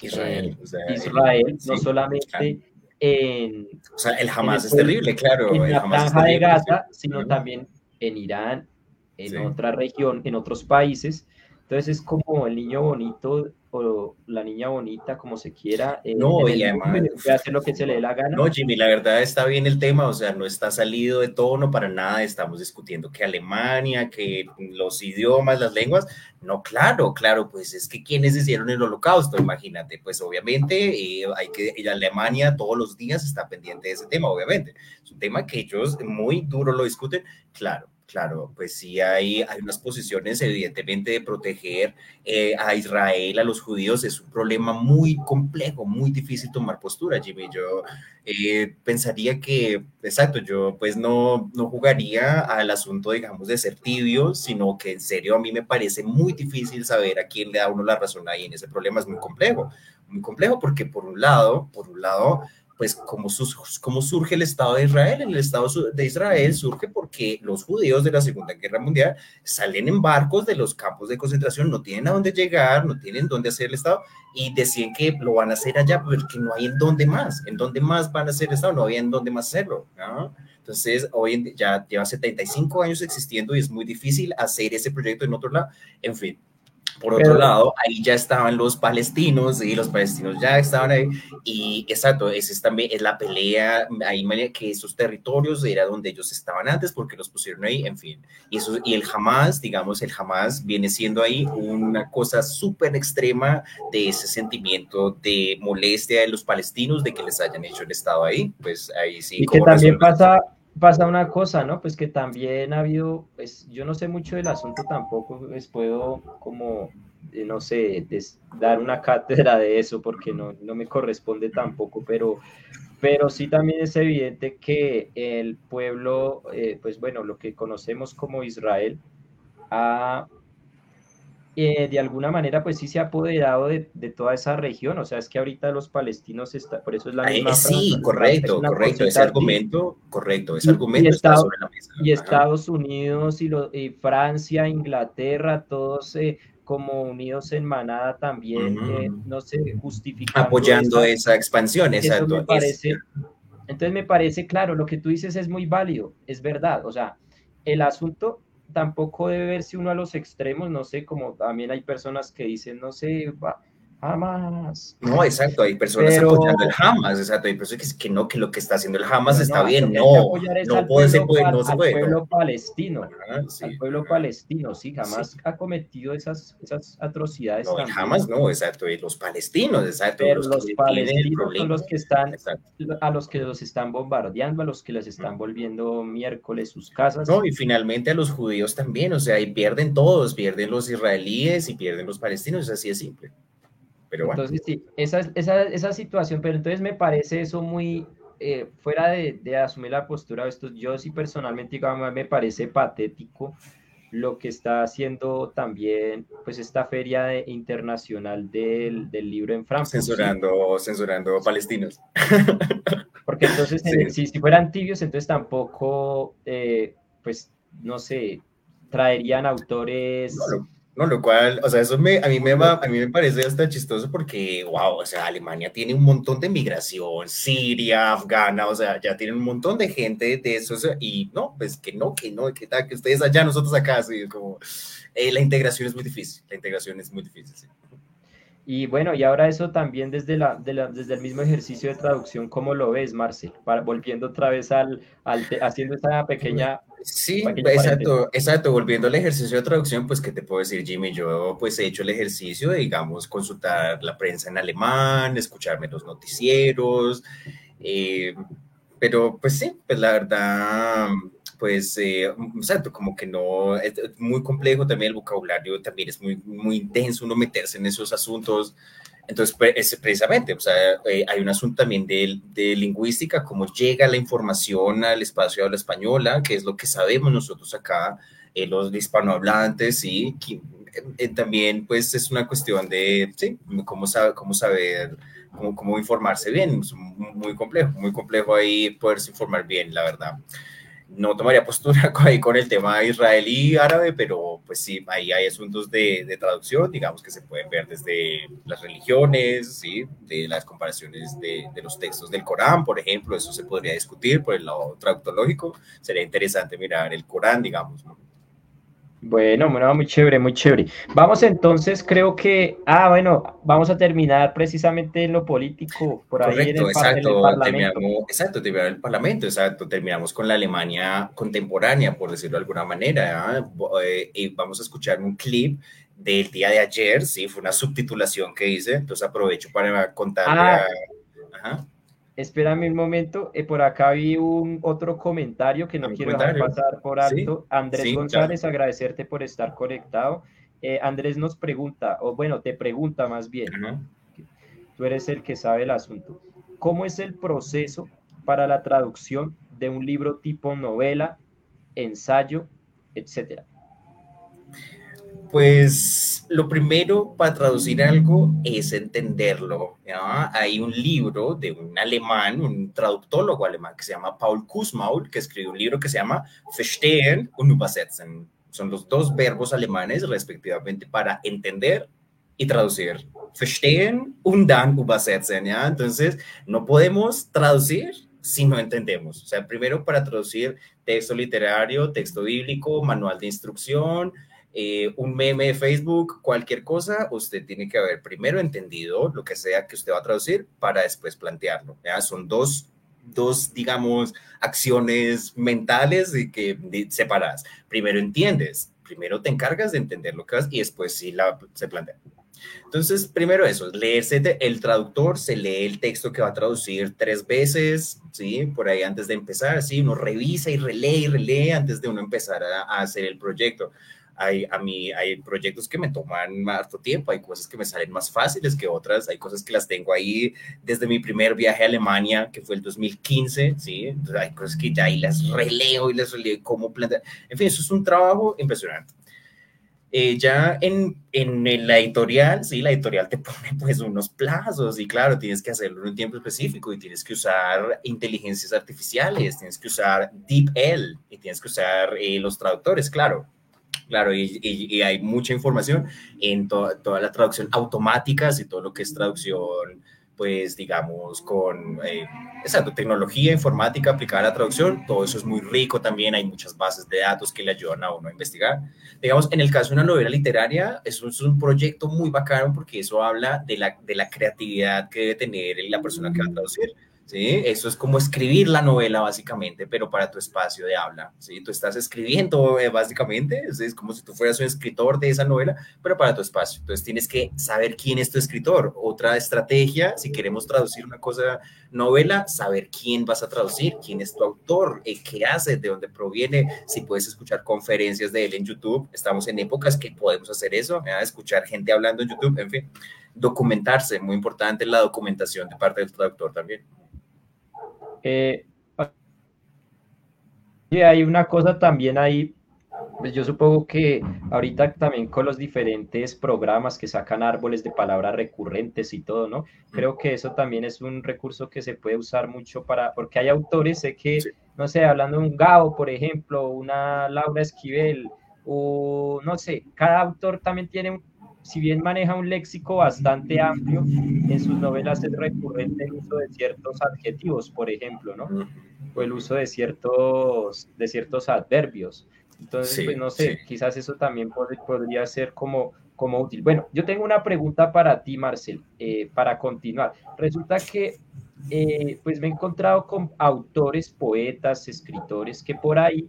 Israel, Israel no solamente en... O sea, el jamás es terrible, claro. En la franja de Gaza, sino también en Irán, en otra región, en otros países. Entonces es como el niño bonito o la niña bonita, como se quiera. Eh, no, y además. Hacer lo que se le dé la gana. No, Jimmy, la verdad está bien el tema, o sea, no está salido de tono para nada. Estamos discutiendo que Alemania, que los idiomas, las lenguas. No, claro, claro, pues es que quienes hicieron el holocausto, imagínate, pues obviamente eh, hay que, Alemania todos los días está pendiente de ese tema, obviamente. Es un tema que ellos muy duro lo discuten, claro Claro, pues sí hay, hay unas posiciones evidentemente de proteger eh, a Israel, a los judíos, es un problema muy complejo, muy difícil tomar postura, Jimmy. Yo eh, pensaría que, exacto, yo pues no, no jugaría al asunto, digamos, de ser tibio, sino que en serio a mí me parece muy difícil saber a quién le da uno la razón ahí en ese problema, es muy complejo, muy complejo porque por un lado, por un lado, pues cómo, cómo surge el Estado de Israel. El Estado de Israel surge porque los judíos de la Segunda Guerra Mundial salen en barcos de los campos de concentración, no tienen a dónde llegar, no tienen dónde hacer el Estado y deciden que lo van a hacer allá porque no hay en dónde más, en dónde más van a hacer el Estado, no había en dónde más hacerlo. Entonces, hoy ya lleva 75 años existiendo y es muy difícil hacer ese proyecto en otro lado. En fin, por otro lado, ahí ya estaban los palestinos y los palestinos ya estaban ahí. Y exacto, esa es también es la pelea ahí que esos territorios era donde ellos estaban antes porque los pusieron ahí, en fin. Y, eso, y el Hamas, digamos, el Hamas viene siendo ahí una cosa súper extrema de ese sentimiento de molestia de los palestinos de que les hayan hecho el Estado ahí. Pues ahí sí. Y que también pasa pasa una cosa, ¿no? Pues que también ha habido, pues yo no sé mucho del asunto tampoco, les puedo como, eh, no sé, dar una cátedra de eso porque no, no me corresponde tampoco, pero, pero sí también es evidente que el pueblo, eh, pues bueno, lo que conocemos como Israel, ha eh, de alguna manera pues sí se ha apoderado de, de, toda esa región, o sea, es que ahorita los palestinos, está, por eso es la misma... sí, correcto, correcto, ese argumento, correcto, ese argumento está sobre la mesa. Y Estados Unidos y, lo, y Francia, Inglaterra, todos eh, como unidos en manada también, eh, no sé, justificando... Apoyando esa, expansión, exacto. Me parece, entonces me parece, claro, lo que tú dices es muy válido, es verdad, o sea, el asunto tampoco debe verse uno a los extremos, no sé, como también hay personas que dicen, no sé, Hamas. No, exacto, hay personas apoyando el Hamas, exacto, hay personas que, no, que lo que está haciendo el Hamas está bien, no, no, puede, se puede, no se puede. Al pueblo palestino, al pueblo palestino, sí, jamás ha cometido esas, esas atrocidades. No, el Hamas no, exacto, y los palestinos, exacto. Pero los, palestinos son los que están, a los que los están bombardeando, a los que les están volviendo miércoles sus casas. No, y finalmente a los judíos también, o sea, y pierden todos, pierden los israelíes y pierden los palestinos, es así Entonces, sí, esa, esa, esa situación, pero entonces me parece eso muy eh, fuera de, de, asumir la postura de esto. Yo sí personalmente, digamos, me parece patético lo que está haciendo también, pues, esta feria internacional del, del, libro en Francia. Censurando, censurando palestinos. *laughs* Porque entonces, si, si, fueran tibios, entonces tampoco, eh, pues, no sé, traerían autores... No, lo cual, o sea, eso me, a, mí me va, a mí me parece hasta chistoso porque, wow, o sea, Alemania tiene un montón de migración, Siria, Afgana, o sea, ya tienen un montón de gente de eso, y no, pues que no, que no, que tal, que ustedes allá, nosotros acá, así como, eh, la integración es muy difícil, la integración es muy difícil, sí. Y bueno, y ahora eso también desde, la, desde el mismo ejercicio de traducción, ¿cómo lo ves, Marcel? Para, volviendo otra vez al, al haciendo esa pequeña... Sí, exacto, exacto, volviendo al ejercicio de traducción, pues, ¿qué te puedo decir, Jimmy? Yo, pues, he hecho el ejercicio de, digamos, consultar la prensa en alemán, escucharme los noticieros, eh, pero, pues, sí, pues, la verdad pues, eh, exacto, como que no, es muy complejo también el vocabulario, también es muy, muy intenso uno meterse en esos asuntos. Entonces, pues, precisamente, o sea, eh, hay un asunto también de, de, lingüística, cómo llega la información al espacio de la española, que es lo que sabemos nosotros acá, eh, los hispanohablantes, y eh, también, pues, es una cuestión de, sí, cómo, sabe, cómo saber, cómo, cómo informarse bien, es muy complejo, muy complejo ahí poderse informar bien, la verdad no tomaría postura *laughs* ahí con el tema israelí árabe, pero pues sí, ahí hay asuntos de, traducción, digamos que se pueden ver desde las religiones, ¿sí? de las comparaciones de, de, los textos del Corán, por ejemplo, eso se podría discutir por el lado traductológico, sería interesante mirar el Corán, digamos. Bueno, bueno, muy chévere, muy chévere. Vamos entonces, creo que, ah, bueno, vamos a terminar precisamente en lo político, por ahí en el, exacto, Parlamento. exacto, terminamos el Parlamento, exacto, terminamos con la Alemania contemporánea, por decirlo de alguna manera, eh, y vamos a escuchar un clip del día de ayer, sí, fue una subtitulación que hice, entonces aprovecho para contarle ah, Ajá. Espérame un momento, eh, por acá vi un otro comentario que no quiero dejar pasar por alto. Andrés González, agradecerte por estar conectado. Eh, Andrés nos pregunta, o bueno, te pregunta más bien, tú eres el que sabe el asunto. ¿Cómo es el proceso para la traducción de un libro tipo novela, ensayo, etcétera? Pues lo primero para traducir algo es entenderlo. Hay un libro de un alemán, un traductólogo alemán que se llama Paul Kussmaul, que escribió un libro que se llama Verstehen und Übersetzen. Son los dos verbos alemanes respectivamente para entender y traducir. Verstehen und dann übersetzen. ¿ya? Entonces, no podemos traducir si no entendemos. O sea, primero para traducir texto literario, texto bíblico, manual de instrucción, eh, un meme de Facebook, cualquier cosa, usted tiene que haber primero entendido lo que sea que usted va a traducir para después plantearlo. ¿ya? Son dos, dos, digamos, acciones mentales de que separas. Primero entiendes, primero te encargas de entender lo que vas y después sí la, se plantea. Entonces, primero eso, leerse el traductor, se lee el texto que va a traducir tres veces, ¿sí? Por ahí antes de empezar, ¿sí? Uno revisa y relee y relee antes de uno empezar a hacer el proyecto hay, a mí, hay proyectos que me toman más tiempo, hay cosas que me salen más fáciles que otras, hay cosas que las tengo ahí desde mi primer viaje a Alemania, que fue el 2015, ¿sí? Entonces hay cosas que ya ahí las releo y las releo cómo plantear. En fin, eso es un trabajo impresionante. Eh, ya en, en, la editorial, sí, la editorial te *laughs* pone pues unos plazos y claro, tienes que hacerlo en un tiempo específico y tienes que usar inteligencias artificiales, tienes que usar DeepL y tienes que usar eh, los traductores, claro. Claro, y, hay mucha información en toda la traducción automática y todo lo que es traducción, pues digamos, con eh, tecnología informática aplicada a la traducción, todo eso es muy rico también, hay muchas bases de datos que le ayudan a uno a investigar. Digamos, en el caso de una novela literaria, eso es un proyecto muy bacano porque eso habla de la, de la creatividad que debe tener la persona que va a traducir ¿sí? Eso es como escribir la novela básicamente, pero para tu espacio de habla, ¿sí? Tú estás escribiendo eh, básicamente, es como si tú fueras un escritor de esa novela, pero para tu espacio. Entonces tienes que saber quién es tu escritor. Otra estrategia, si queremos traducir una cosa novela, saber quién vas a traducir, quién es tu autor, eh, qué hace, de dónde proviene, si puedes escuchar conferencias de él en YouTube. Estamos en épocas que podemos hacer eso, escuchar gente hablando en YouTube, en fin. Documentarse, muy importante la documentación de parte del traductor también. Eh, hay una cosa también ahí, pues yo supongo que ahorita también con los diferentes programas que sacan árboles de palabras recurrentes y todo, ¿no? Creo que eso también es un recurso que se puede usar mucho para, porque hay autores, sé que, no sé, hablando de un Gao, por ejemplo, una Laura Esquivel, o no sé, cada autor también tiene un si bien maneja un léxico bastante amplio, en sus novelas es recurrente el uso de ciertos adjetivos, por ejemplo, ¿no? O el uso de ciertos, de ciertos adverbios. Entonces, pues no sé, quizás eso también podría ser como, como útil. Bueno, yo tengo una pregunta para ti, Marcel, eh, para continuar. Resulta que eh, pues me he encontrado con autores, poetas, escritores que por ahí,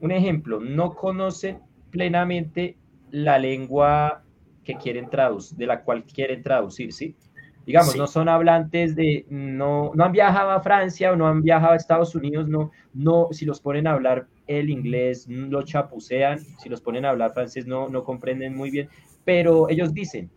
un ejemplo, no conocen plenamente la lengua que quieren traducir, de la cual quieren traducir, ¿sí? Digamos, no son hablantes de, no, no han viajado a Francia o no han viajado a Estados Unidos, no, no, si los ponen a hablar el inglés, lo chapucean, si los ponen a hablar francés, no, no comprenden muy bien, pero ellos dicen,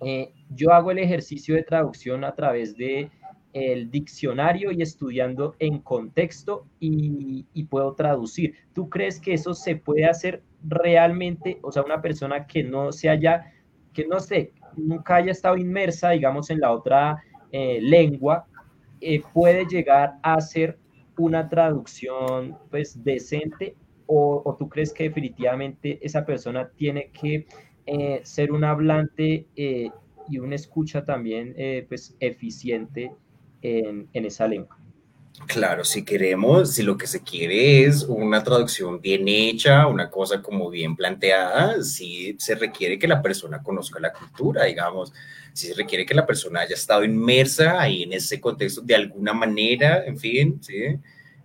eh, yo hago el ejercicio de traducción a través de el diccionario y estudiando en contexto y, y, puedo traducir. ¿Tú crees que eso se puede hacer realmente? O sea, una persona que no se haya que no sé, nunca haya estado inmersa, digamos, en la otra eh, lengua, eh, puede llegar a ser una traducción, pues, decente, o, tú crees que definitivamente esa persona tiene que eh, ser un hablante y un escucha también, pues, eficiente en, en esa lengua? Claro, si queremos, si lo que se quiere es una traducción bien hecha, una cosa como bien planteada, sí se requiere que la persona conozca la cultura, digamos, si se requiere que la persona haya estado inmersa ahí en ese contexto de alguna manera, en fin, ¿sí?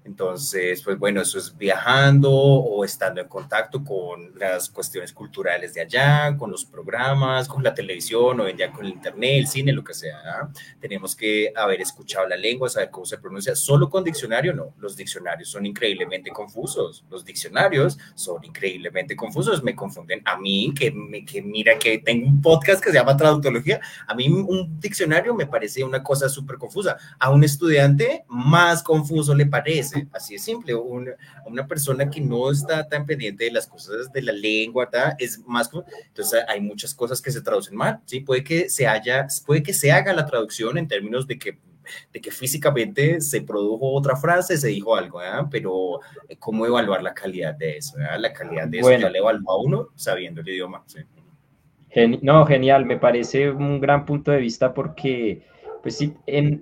Entonces, pues bueno, eso es viajando o estando en contacto con las cuestiones culturales de allá, con los programas, con la televisión o día con el internet, el cine, lo que sea. Tenemos que haber escuchado la lengua, saber cómo se pronuncia. Solo con diccionario, no. Los diccionarios son increíblemente confusos. Los diccionarios son increíblemente confusos. Me confunden a mí, que, me, que mira que tengo un podcast que se llama Traductología. A mí un diccionario me parece una cosa súper confusa. A un estudiante más confuso le parece así es simple. Una, una persona que no está tan pendiente de las cosas de la lengua, es más, entonces hay muchas cosas que se traducen mal, ¿sí? Puede que se haya, puede que se haga la traducción en términos de que de que físicamente se produjo otra frase, se dijo algo, pero eh, ¿cómo evaluar la calidad de eso? La calidad de eso ya le evalúa a uno sabiendo el idioma. no, genial, me parece un gran punto de vista porque pues sí,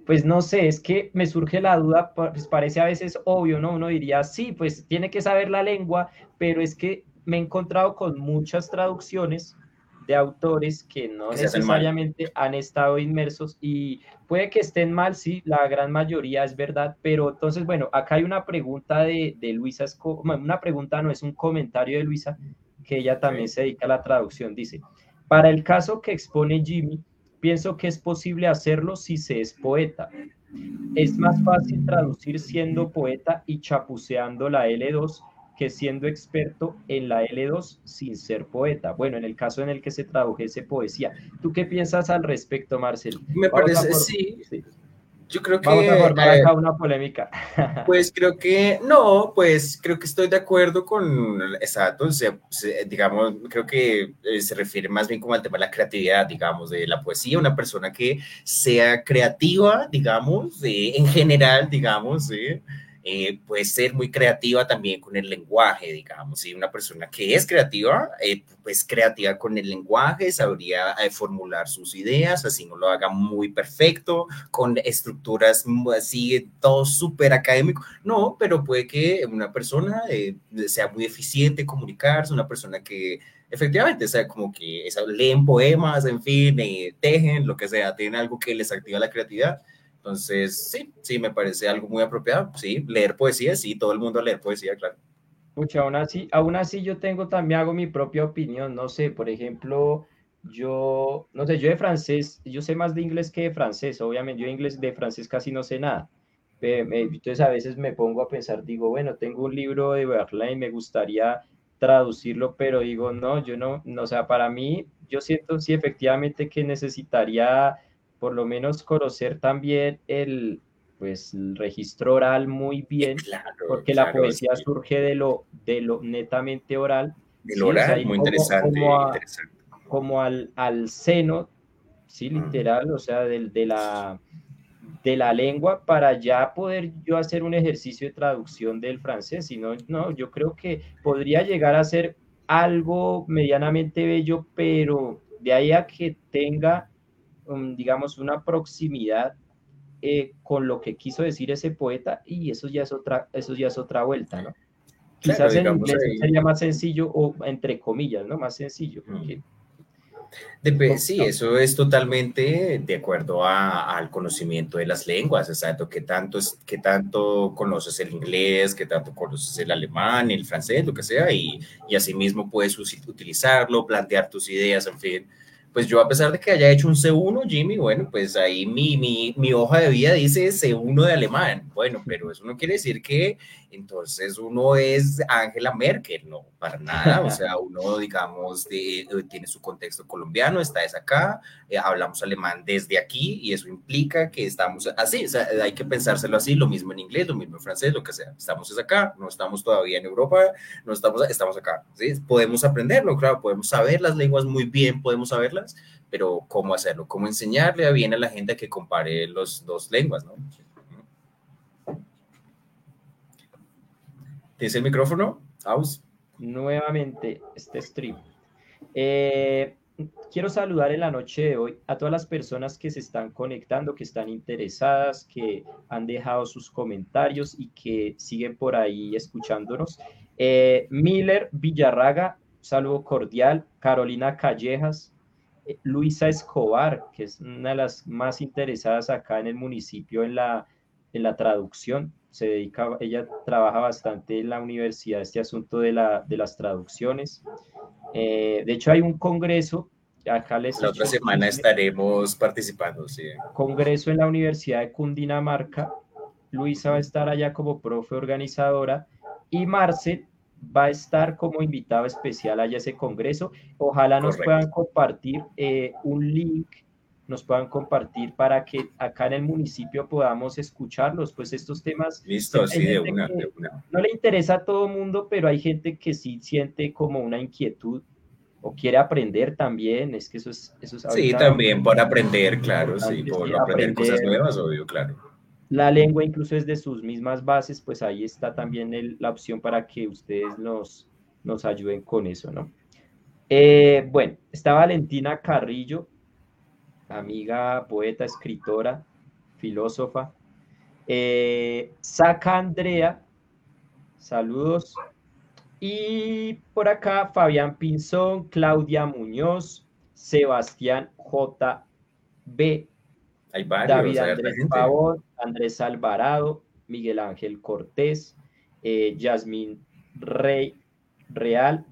pues no sé, es que me surge la duda, pues parece a veces obvio, ¿no? Uno diría, sí, pues tiene que saber la lengua, pero es que me he encontrado con muchas traducciones de autores que no necesariamente han estado inmersos y puede que estén mal, sí, la gran mayoría es verdad, pero entonces, bueno, acá hay una pregunta de, de Luisa, una pregunta no es un comentario de Luisa, que ella también se dedica a la traducción, dice, para el caso que expone Jimmy, Pienso que es posible hacerlo si se es poeta. Es más fácil traducir siendo poeta y chapuceando la L2 que siendo experto en la L2 sin ser poeta. Bueno, en el caso en el que se tradujese poesía. ¿Tú qué piensas al respecto, Marcel? Me parece, sí. Yo creo que... Vamos a formar acá una polémica. *laughs* Pues creo que, no, pues creo que estoy de acuerdo con, exacto, digamos, creo que eh, se refiere más bien como al tema de la creatividad, digamos, de la poesía, una persona que sea creativa, digamos, en general, digamos, ¿sí? Eh, puede ser muy creativa también con el lenguaje, digamos, y una persona que es creativa, eh, pues creativa con el lenguaje, sabría eh, formular sus ideas, así no lo haga muy perfecto, con estructuras así, todo súper académico, no, pero puede que una persona sea muy eficiente en comunicarse, una persona que efectivamente, o sea, como que leen poemas, en fin, tejen, lo que sea, tienen algo que les activa la creatividad entonces, sí, sí, me parece algo muy apropiado. Sí, leer poesía, sí, todo el mundo leer poesía, claro. Mucho, aún así, aún así yo tengo también, hago mi propia opinión, no sé, por ejemplo, yo, no sé, yo de francés, yo sé más de inglés que de francés, obviamente, yo de inglés, de francés casi no sé nada. Entonces a veces me pongo a pensar, digo, bueno, tengo un libro de Berlín, me gustaría traducirlo, pero digo, no, yo no, no, o sea, para mí, yo siento sí efectivamente que necesitaría por lo menos conocer también el, pues, el registro oral muy bien, porque la poesía surge de lo, de lo netamente oral. Del oral, muy interesante. Como, al, al, seno, sí, literal, o sea, de, de, la, de la lengua para ya poder yo hacer un ejercicio de traducción del francés. Si no, no, yo creo que podría llegar a ser algo medianamente bello, pero de ahí a que tenga digamos, una proximidad eh, con lo que quiso decir ese poeta y eso ya es otra, eso ya es otra vuelta, ¿no? Quizás en inglés sería más sencillo o entre comillas, ¿no? Más sencillo. Mm. sí, eso es totalmente de acuerdo al conocimiento de las lenguas, exacto, que tanto, es, que tanto conoces el inglés, que tanto conoces el alemán, el francés, lo que sea, y, y asimismo puedes utilizarlo, plantear tus ideas, en fin pues yo a pesar de que haya hecho un C1, Jimmy, bueno, pues ahí mi, mi, mi, hoja de vida dice C1 de alemán. Bueno, pero eso no quiere decir que entonces uno es Angela Merkel, no, para nada. O sea, *laughs* uno, digamos, de, tiene su contexto colombiano, está es acá, eh, hablamos alemán desde aquí y eso implica que estamos así, o sea, hay que pensárselo así, lo mismo en inglés, lo mismo en francés, lo que sea. Estamos es acá, no estamos todavía en Europa, no estamos, estamos acá. ¿sí? Podemos aprenderlo, claro, podemos saber las lenguas muy bien, podemos saberlas, pero ¿cómo hacerlo? ¿Cómo enseñarle bien a la gente que compare las dos lenguas, no? ¿Tienes el micrófono? Aus. Nuevamente, este stream. Eh, quiero saludar en la noche de hoy a todas las personas que se están conectando, que están interesadas, que han dejado sus comentarios y que siguen por ahí escuchándonos. Eh, Miller Villarraga, saludo cordial. Carolina Callejas, Luisa Escobar, que es una de las más interesadas acá en el municipio en la, en la traducción. Se dedica, ella trabaja bastante en la universidad este asunto de, la, de las traducciones. Eh, de hecho, hay un congreso acá les la otra semana estaremos participando, sí. Congreso en la Universidad de Cundinamarca. Luisa va a estar allá como profe organizadora y Marcel va a estar como invitado especial allá a ese congreso. Ojalá nos puedan compartir eh, un link, nos puedan compartir para que acá en el municipio podamos escucharlos, pues estos temas. Listo, sí, de una, de una. No le interesa a todo mundo, pero hay gente que sí siente como una inquietud o quiere aprender también, es que eso es... Eso sí, también por aprender, claro, sí, por aprender, cosas nuevas, obvio, claro. La lengua incluso es de sus mismas bases, pues ahí está también la opción para que ustedes nos, nos ayuden con eso, ¿no? Eh, bueno, está Valentina Carrillo, amiga, poeta, escritora, filósofa. Eh, Saca Andrea, saludos. Y por acá Fabián Pinzón, Claudia Muñoz, Sebastián J.B. Hay varios, David Andrés Pavón, Andrés Alvarado, Miguel Ángel Cortés, eh, Yasmín Rey Real,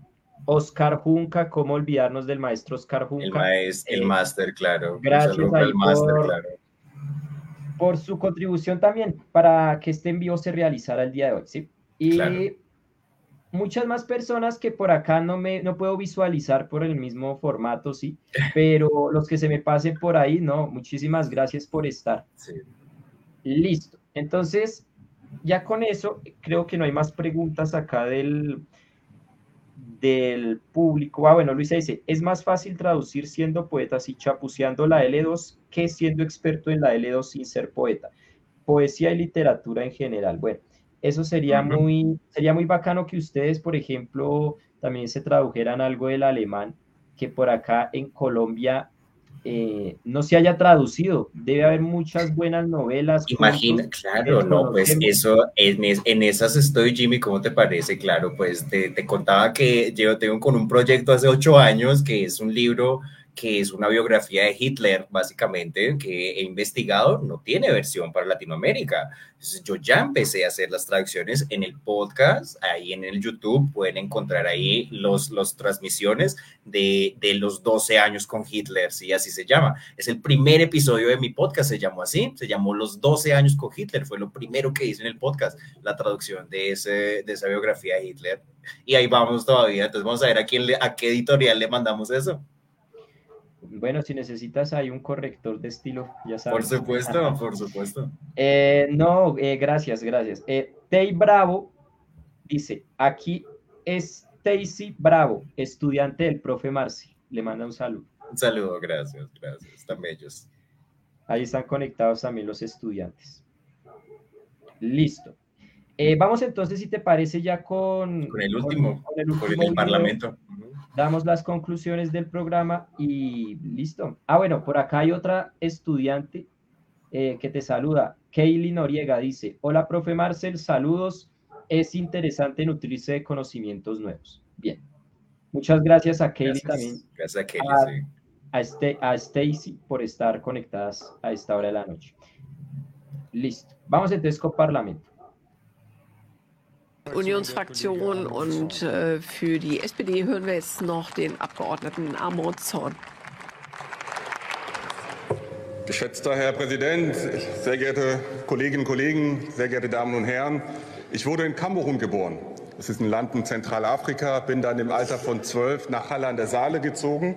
Oscar Junca, ¿cómo olvidarnos del maestro Oscar Junca? El, maestro, el eh, máster, claro. Gracias por, por su contribución también para que este envío se realizara el día de hoy, ¿sí? Y muchas más personas que por acá no me no puedo visualizar por el mismo formato, sí, pero los que se me pasen por ahí, no, muchísimas gracias por estar. Listo. Entonces, ya con eso, creo que no hay más preguntas acá del, del público. Ah, bueno, Luisa dice, es más fácil traducir siendo poeta y chapuceando la L2 que siendo experto en la L2 sin ser poeta. Poesía y literatura en general. Bueno, eso sería, muy, sería muy bacano que ustedes, por ejemplo, también se tradujeran algo del alemán, que por acá en Colombia eh, no se haya traducido. Debe haber muchas buenas novelas. Imagina, claro, no, pues eso, en, en, esas estoy, Jimmy, ¿cómo te parece? Claro, pues te, te contaba que yo tengo con un proyecto hace ocho años, que es un libro que es una biografía de Hitler, básicamente, que he investigado, no tiene versión para Latinoamérica. Entonces, yo ya empecé a hacer las traducciones en el podcast, ahí en el YouTube pueden encontrar ahí los, los transmisiones de, de los 12 años con Hitler, sí, así se llama. Es el primer episodio de mi podcast, se llamó así, se llamó Los 12 años con Hitler, fue lo primero que hice en el podcast, la traducción de, ese, de esa biografía de Hitler. Y ahí vamos todavía, entonces vamos a ver a, quién le, a qué editorial le mandamos eso. Bueno, si necesitas hay un corrector de estilo, ya sabes. Por supuesto, por supuesto. Eh, no, eh, gracias, gracias. Eh, Tei Bravo dice, aquí es Stacy Bravo, estudiante del profe Marci. Le manda un saludo. Un saludo, gracias, gracias. Están bellos. Ahí están conectados también los estudiantes. Listo. Eh, vamos entonces, si te parece, ya con... Con el último, con, el, último Parlamento damos las conclusiones del programa y listo. Ah, bueno, por acá hay otra estudiante eh, que te saluda. Kaylee Noriega dice, hola, profe Marcel, saludos. Es interesante nutrirse de conocimientos nuevos. Bien. Muchas gracias a Kaylee también. Gracias a Kaylee, a, este, a Stacy por estar conectadas a esta hora de la noche. Listo. Vamos entonces con Parlamento. Unionsfraktion und äh, für die SPD hören wir jetzt noch den Abgeordneten Amon Zorn. Geschätzter Herr Präsident, sehr geehrte Kolleginnen und Kollegen, sehr geehrte Damen und Herren, ich wurde in Kamerun geboren. Das ist ein Land in Zentralafrika, bin dann im Alter von zwölf nach Halle an der Saale gezogen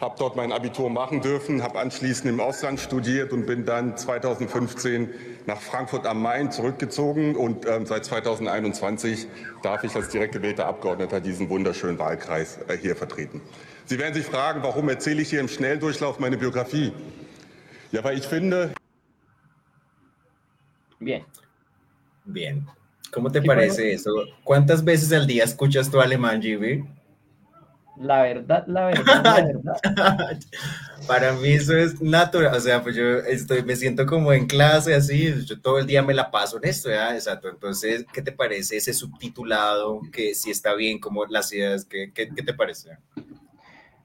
habe dort mein Abitur machen dürfen, habe anschließend im Ausland studiert und bin dann 2015 nach Frankfurt am Main zurückgezogen und äh, seit 2021 darf ich als direkt gewählter Abgeordneter diesen wunderschönen Wahlkreis äh, hier vertreten. Sie werden sich fragen, warum erzähle ich hier im Schnelldurchlauf meine Biografie? Ja, weil ich finde... Bien. Bien. ¿Cómo te parece eso? ¿Cuántas veces al día escuchas tu alemán, GB? La verdad, la verdad, la verdad. *laughs* Para mí eso es natural, o sea, pues yo estoy, me siento como en clase así, yo todo el día me la paso en esto, ¿ya? Exacto. Entonces, ¿qué te parece ese subtitulado? Que si está bien, como las ideas, ¿qué, qué, qué te parece?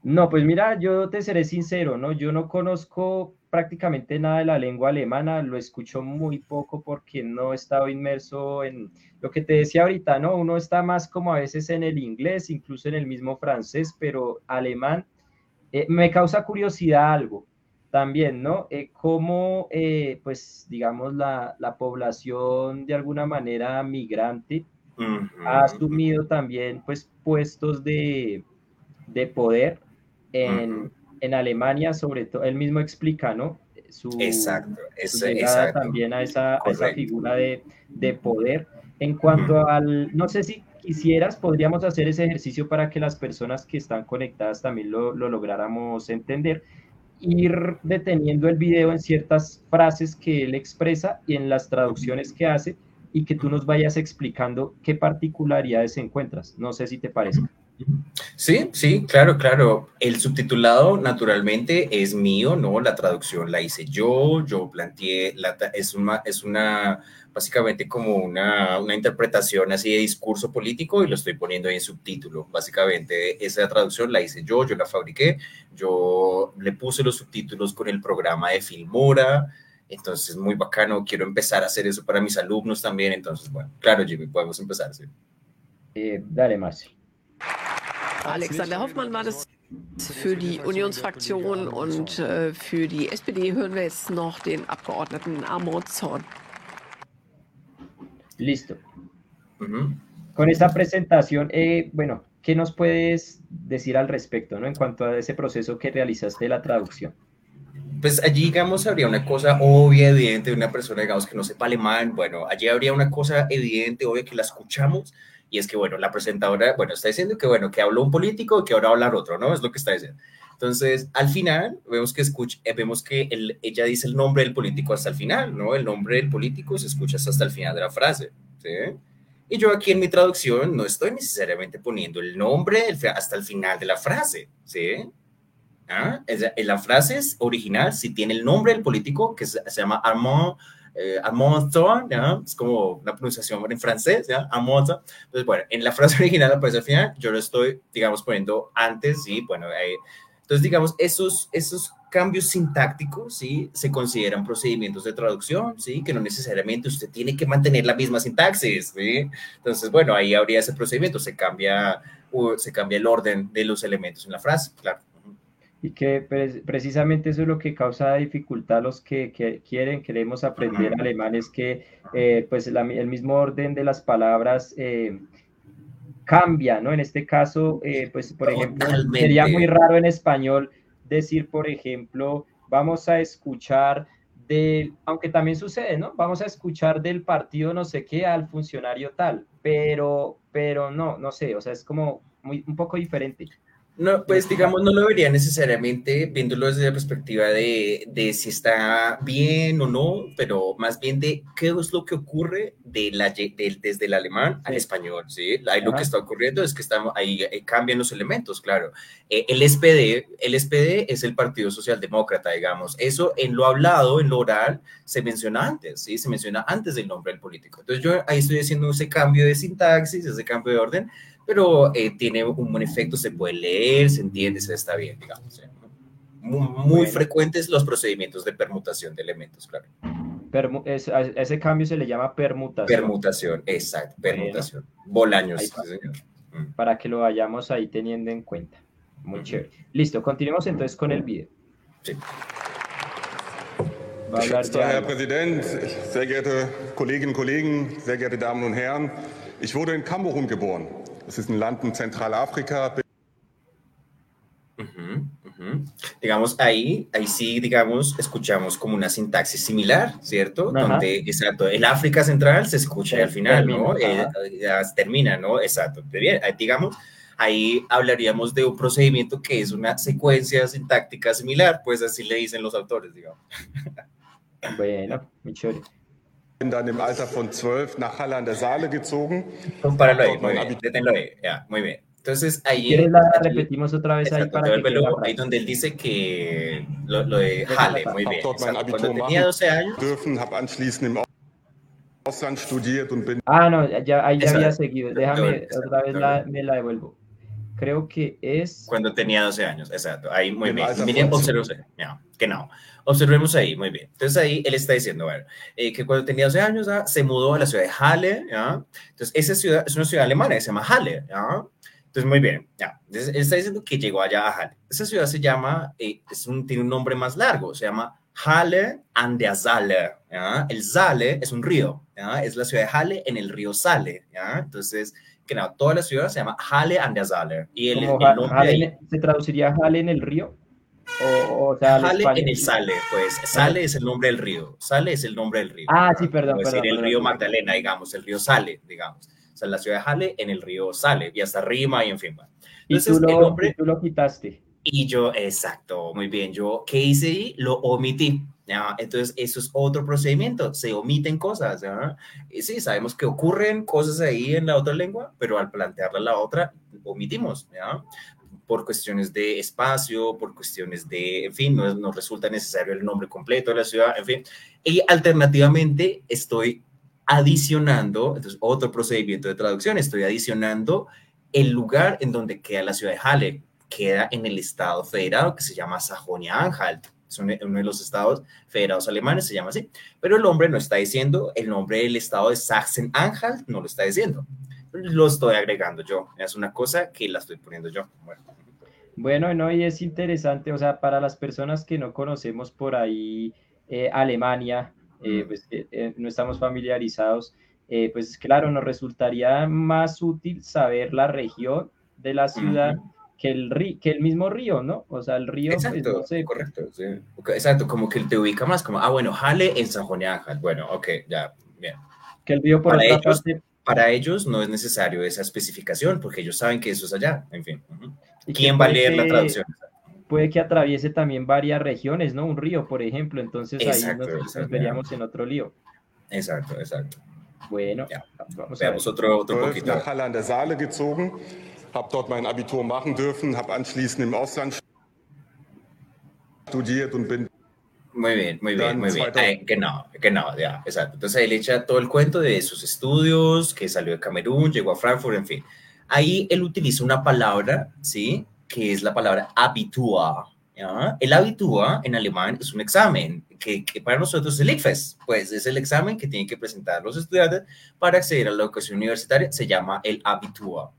No, pues mira, yo te seré sincero, ¿no? Yo no conozco prácticamente nada de la lengua alemana, lo escucho muy poco porque no he estado inmerso en lo que te decía ahorita, ¿no? Uno está más como a veces en el inglés, incluso en el mismo francés, pero alemán eh, me causa curiosidad algo también, ¿no? Eh, cómo, eh, pues, digamos, la, la, población de alguna manera migrante ha asumido también, pues, puestos de, de poder en en Alemania, sobre todo, él mismo explica, ¿no? Su, exacto, su llegada también a esa, esa figura de, de, poder. En cuanto al, no sé si quisieras, podríamos hacer ese ejercicio para que las personas que están conectadas también lo, lo lográramos entender ir deteniendo el video en ciertas frases que él expresa y en las traducciones que hace y que tú nos vayas explicando qué particularidades encuentras. No sé si te parece. Sí, sí, claro, claro. El subtitulado naturalmente es mío, ¿no? La traducción la hice yo, yo planteé, la, es, una, es una, básicamente como una, una interpretación así de discurso político y lo estoy poniendo ahí en subtítulo. Básicamente esa traducción la hice yo, yo la fabriqué, yo le puse los subtítulos con el programa de Filmora, entonces muy bacano, quiero empezar a hacer eso para mis alumnos también, entonces bueno, claro Jimmy, podemos empezar, sí. Eh, dale, Marci. Alexander Hoffmann war das für die Unionsfraktion und äh, für die SPD hören wir jetzt noch den Abgeordneten Amor Zorn. Listo. Uh -huh. Con esta presentación, eh, bueno, ¿qué nos puedes decir al respecto, ¿no? En cuanto a ese proceso que realizaste de la traducción. Pues allí, digamos, habría una cosa obvia, evidente de una persona, digamos, que no sepa alemán. Bueno, allí habría una cosa evidente, obvia, que la escuchamos, y es que, bueno, la presentadora, bueno, está diciendo que, bueno, que habló un político y que ahora va a hablar otro, ¿no? Es lo que está diciendo. Entonces, al final, vemos que, escucha, eh, vemos que el, ella dice el nombre del político hasta el final, ¿no? El nombre del político se escucha hasta el final de la frase, ¿sí? Y yo aquí en mi traducción no estoy necesariamente poniendo el nombre hasta el final de la frase, ¿sí? ¿Ah? En la frase original si tiene el nombre del político que se, se llama Armand eh, Amonto, ¿ya? es como una pronunciación en francés, ¿ya? Amonto. Entonces, bueno, en la frase original aparece al final, yo lo estoy, digamos, poniendo antes, y bueno, eh, entonces, digamos, esos, esos cambios sintácticos, ¿sí? Se consideran procedimientos de traducción, ¿sí? Que no necesariamente usted tiene que mantener la misma sintaxis, ¿sí? Entonces, bueno, ahí habría ese procedimiento, se cambia, uh, se cambia el orden de los elementos en la frase, claro y que precisamente eso es lo que causa dificultad a los que, que quieren, queremos aprender alemán, es que eh, pues la, el mismo orden de las palabras eh, cambia, ¿no? En este caso, eh, pues por ejemplo, sería muy raro en español decir, por ejemplo, vamos a escuchar del, aunque también sucede, ¿no? Vamos a escuchar del partido no sé qué al funcionario tal, pero, pero no, no sé, o sea, es como muy, un poco diferente. No, pues digamos, no lo vería necesariamente viéndolo desde la perspectiva de, de, si está bien o no, pero más bien de qué es lo que ocurre de la, de, desde el alemán al español, ¿sí? Ahí lo que está ocurriendo es que estamos, ahí, ahí cambian los elementos, claro. Eh, el SPD, el SPD es el Partido Socialdemócrata, digamos. Eso en lo hablado, en lo oral, se menciona antes, ¿sí? Se menciona antes del nombre del político. Entonces yo ahí estoy haciendo ese cambio de sintaxis, ese cambio de orden, pero eh, tiene un buen efecto, se puede leer, se entiende, se está bien, digamos. ¿eh? Muy, muy bueno. frecuentes los procedimientos de permutación de elementos, claro. Permu es, a ese cambio se le llama permutación. Permutación, exacto, permutación. Bueno. Bolaños, sí, señor. Mm. Para que lo vayamos ahí teniendo en cuenta. Muy uh -huh. chévere. Listo, continuemos entonces con el video. Sí. Herr Präsident, sehr geehrte Kolleginnen und Kollegen, sehr geehrte Damen und Herren, ich wurde in Kamerun geboren. Es ist ein Land in Zentralafrika. Uh -huh, uh -huh. Digamos, ahí, ahí sí, digamos, escuchamos como una sintaxis similar, ¿cierto? Ajá. Donde, exacto, el África Central se escucha sí, al final, termina, ¿no? Eh, ya termina, ¿no? Exacto. Bien, digamos, ahí hablaríamos de un procedimiento que es una secuencia sintáctica similar, pues así le dicen los autores, digamos. Bueno, muy chévere. Bin dann im Alter von zwölf nach Halle an der Saale gezogen. Compáralo ahí, muy bien, deténlo ahí, ya, muy bien. Entonces ahí... ¿Quieres la repetimos otra vez ahí para que donde él dice que lo, lo de Halle, muy bien. dort mein exacto. Abitur Cuando tenía machen 12 años, dürfen, habe anschließend im Ausland studiert und bin Ah, no, ya- ahí ya había seguido. Déjame Exacto, otra vez la, me la devuelvo. Creo que es... cuando tenía 12 años, exacto. Ahí, muy bien. Von observemos, ya, genau. Observemos ahí, muy bien. Entonces ahí él está diciendo, bueno, eh, que cuando tenía 12 años ah, se mudó a la ciudad de Halle, ¿ya? Entonces esa ciudad es una ciudad alemana que se llama Halle, ¿ya? Entonces, muy bien, ya. Entonces, él está diciendo que llegó allá a Halle. Esa ciudad se llama, eh, es un, tiene un nombre más largo, se llama Halle an der Saale, ¿ya? El Saale es un río, ¿ya? Es la ciudad de Halle en el río Saale, ¿ya? Entonces, que no, toda la ciudad se llama Halle an der Saale. Y el, el nombre en- ¿Se traduciría Jale en el río? O, o sea, español. en el Sale, pues Sale es el nombre del río. Sale es el nombre del río. Ah, sí, perdón, decir perdón, el perdón, río perdón. Magdalena, digamos, el río Sale, digamos. O sea, la ciudad de Jale en el río Sale, y hasta Rima y en fin. va. Y Entonces, tú, el lo, hombre- y tú lo quitaste. Y yo, exacto, muy bien. Yo, ¿qué hice ahí? Lo omití. ¿ya? Entonces, eso es otro procedimiento. Se omiten cosas. ¿ya? Y sí, sabemos que ocurren cosas ahí en la otra lengua, pero al plantearla la otra, omitimos. ¿ya? Por cuestiones de espacio, por cuestiones de, en fin, no, no resulta necesario el nombre completo de la ciudad, en fin. Y alternativamente, estoy adicionando, entonces, otro procedimiento de traducción, estoy adicionando el lugar en donde queda la ciudad de Halle queda en el estado federado que se llama Sajonia-Anhalt. Es un- uno de los estados federados alemanes, se llama así. Pero el hombre no está diciendo el nombre del estado de Sachsen-Anhalt, no lo está diciendo. Lo estoy agregando yo. Es una cosa que la estoy poniendo yo. Bueno, Bueno, no, y es interesante, o sea, para las personas que no conocemos por ahí eh, Alemania, eh, pues eh, no estamos familiarizados, pues claro, nos resultaría más útil saber la región de la ciudad que, el que el mismo río, ¿no? O sea, el río, pues exacto, no sé, correcto. sí. Exacto, como que te ubica más, como, ah, bueno, Halle en Sajonia-Anhalt. Bueno, ok, ya, bien. que el río por Para otra ellos, parte... para ellos no es necesario esa especificación porque ellos saben que eso es allá. En fin. ¿Quién va a leer la traducción? Puede que atraviese también varias regiones, ¿no? Un río, por ejemplo, entonces ahí Exacto, nos- nos exacto. veríamos en otro lío. Exacto, exacto. Bueno, Ya. vamos a ver. Otro, otro 12 poquito. nach Halle an der Saale gezogen, habe dort mein Abitur machen dürfen, habe anschließend im Ausland studiert und bin Muy bien, muy bien, muy bien. 2000. Eh, genau, genau, ya, exacto. Entonces él echa todo el cuento de sus estudios, que salió de Camerún, llegó a Frankfurt, en fin. Ahí él utiliza una palabra, ¿sí? Que es la palabra Abitur. ¿ya? El Abitur en alemán es un examen que, que para nosotros es el ICFES, pues es el examen que tienen que presentar los estudiantes para acceder a la educación universitaria, se llama el Abitur.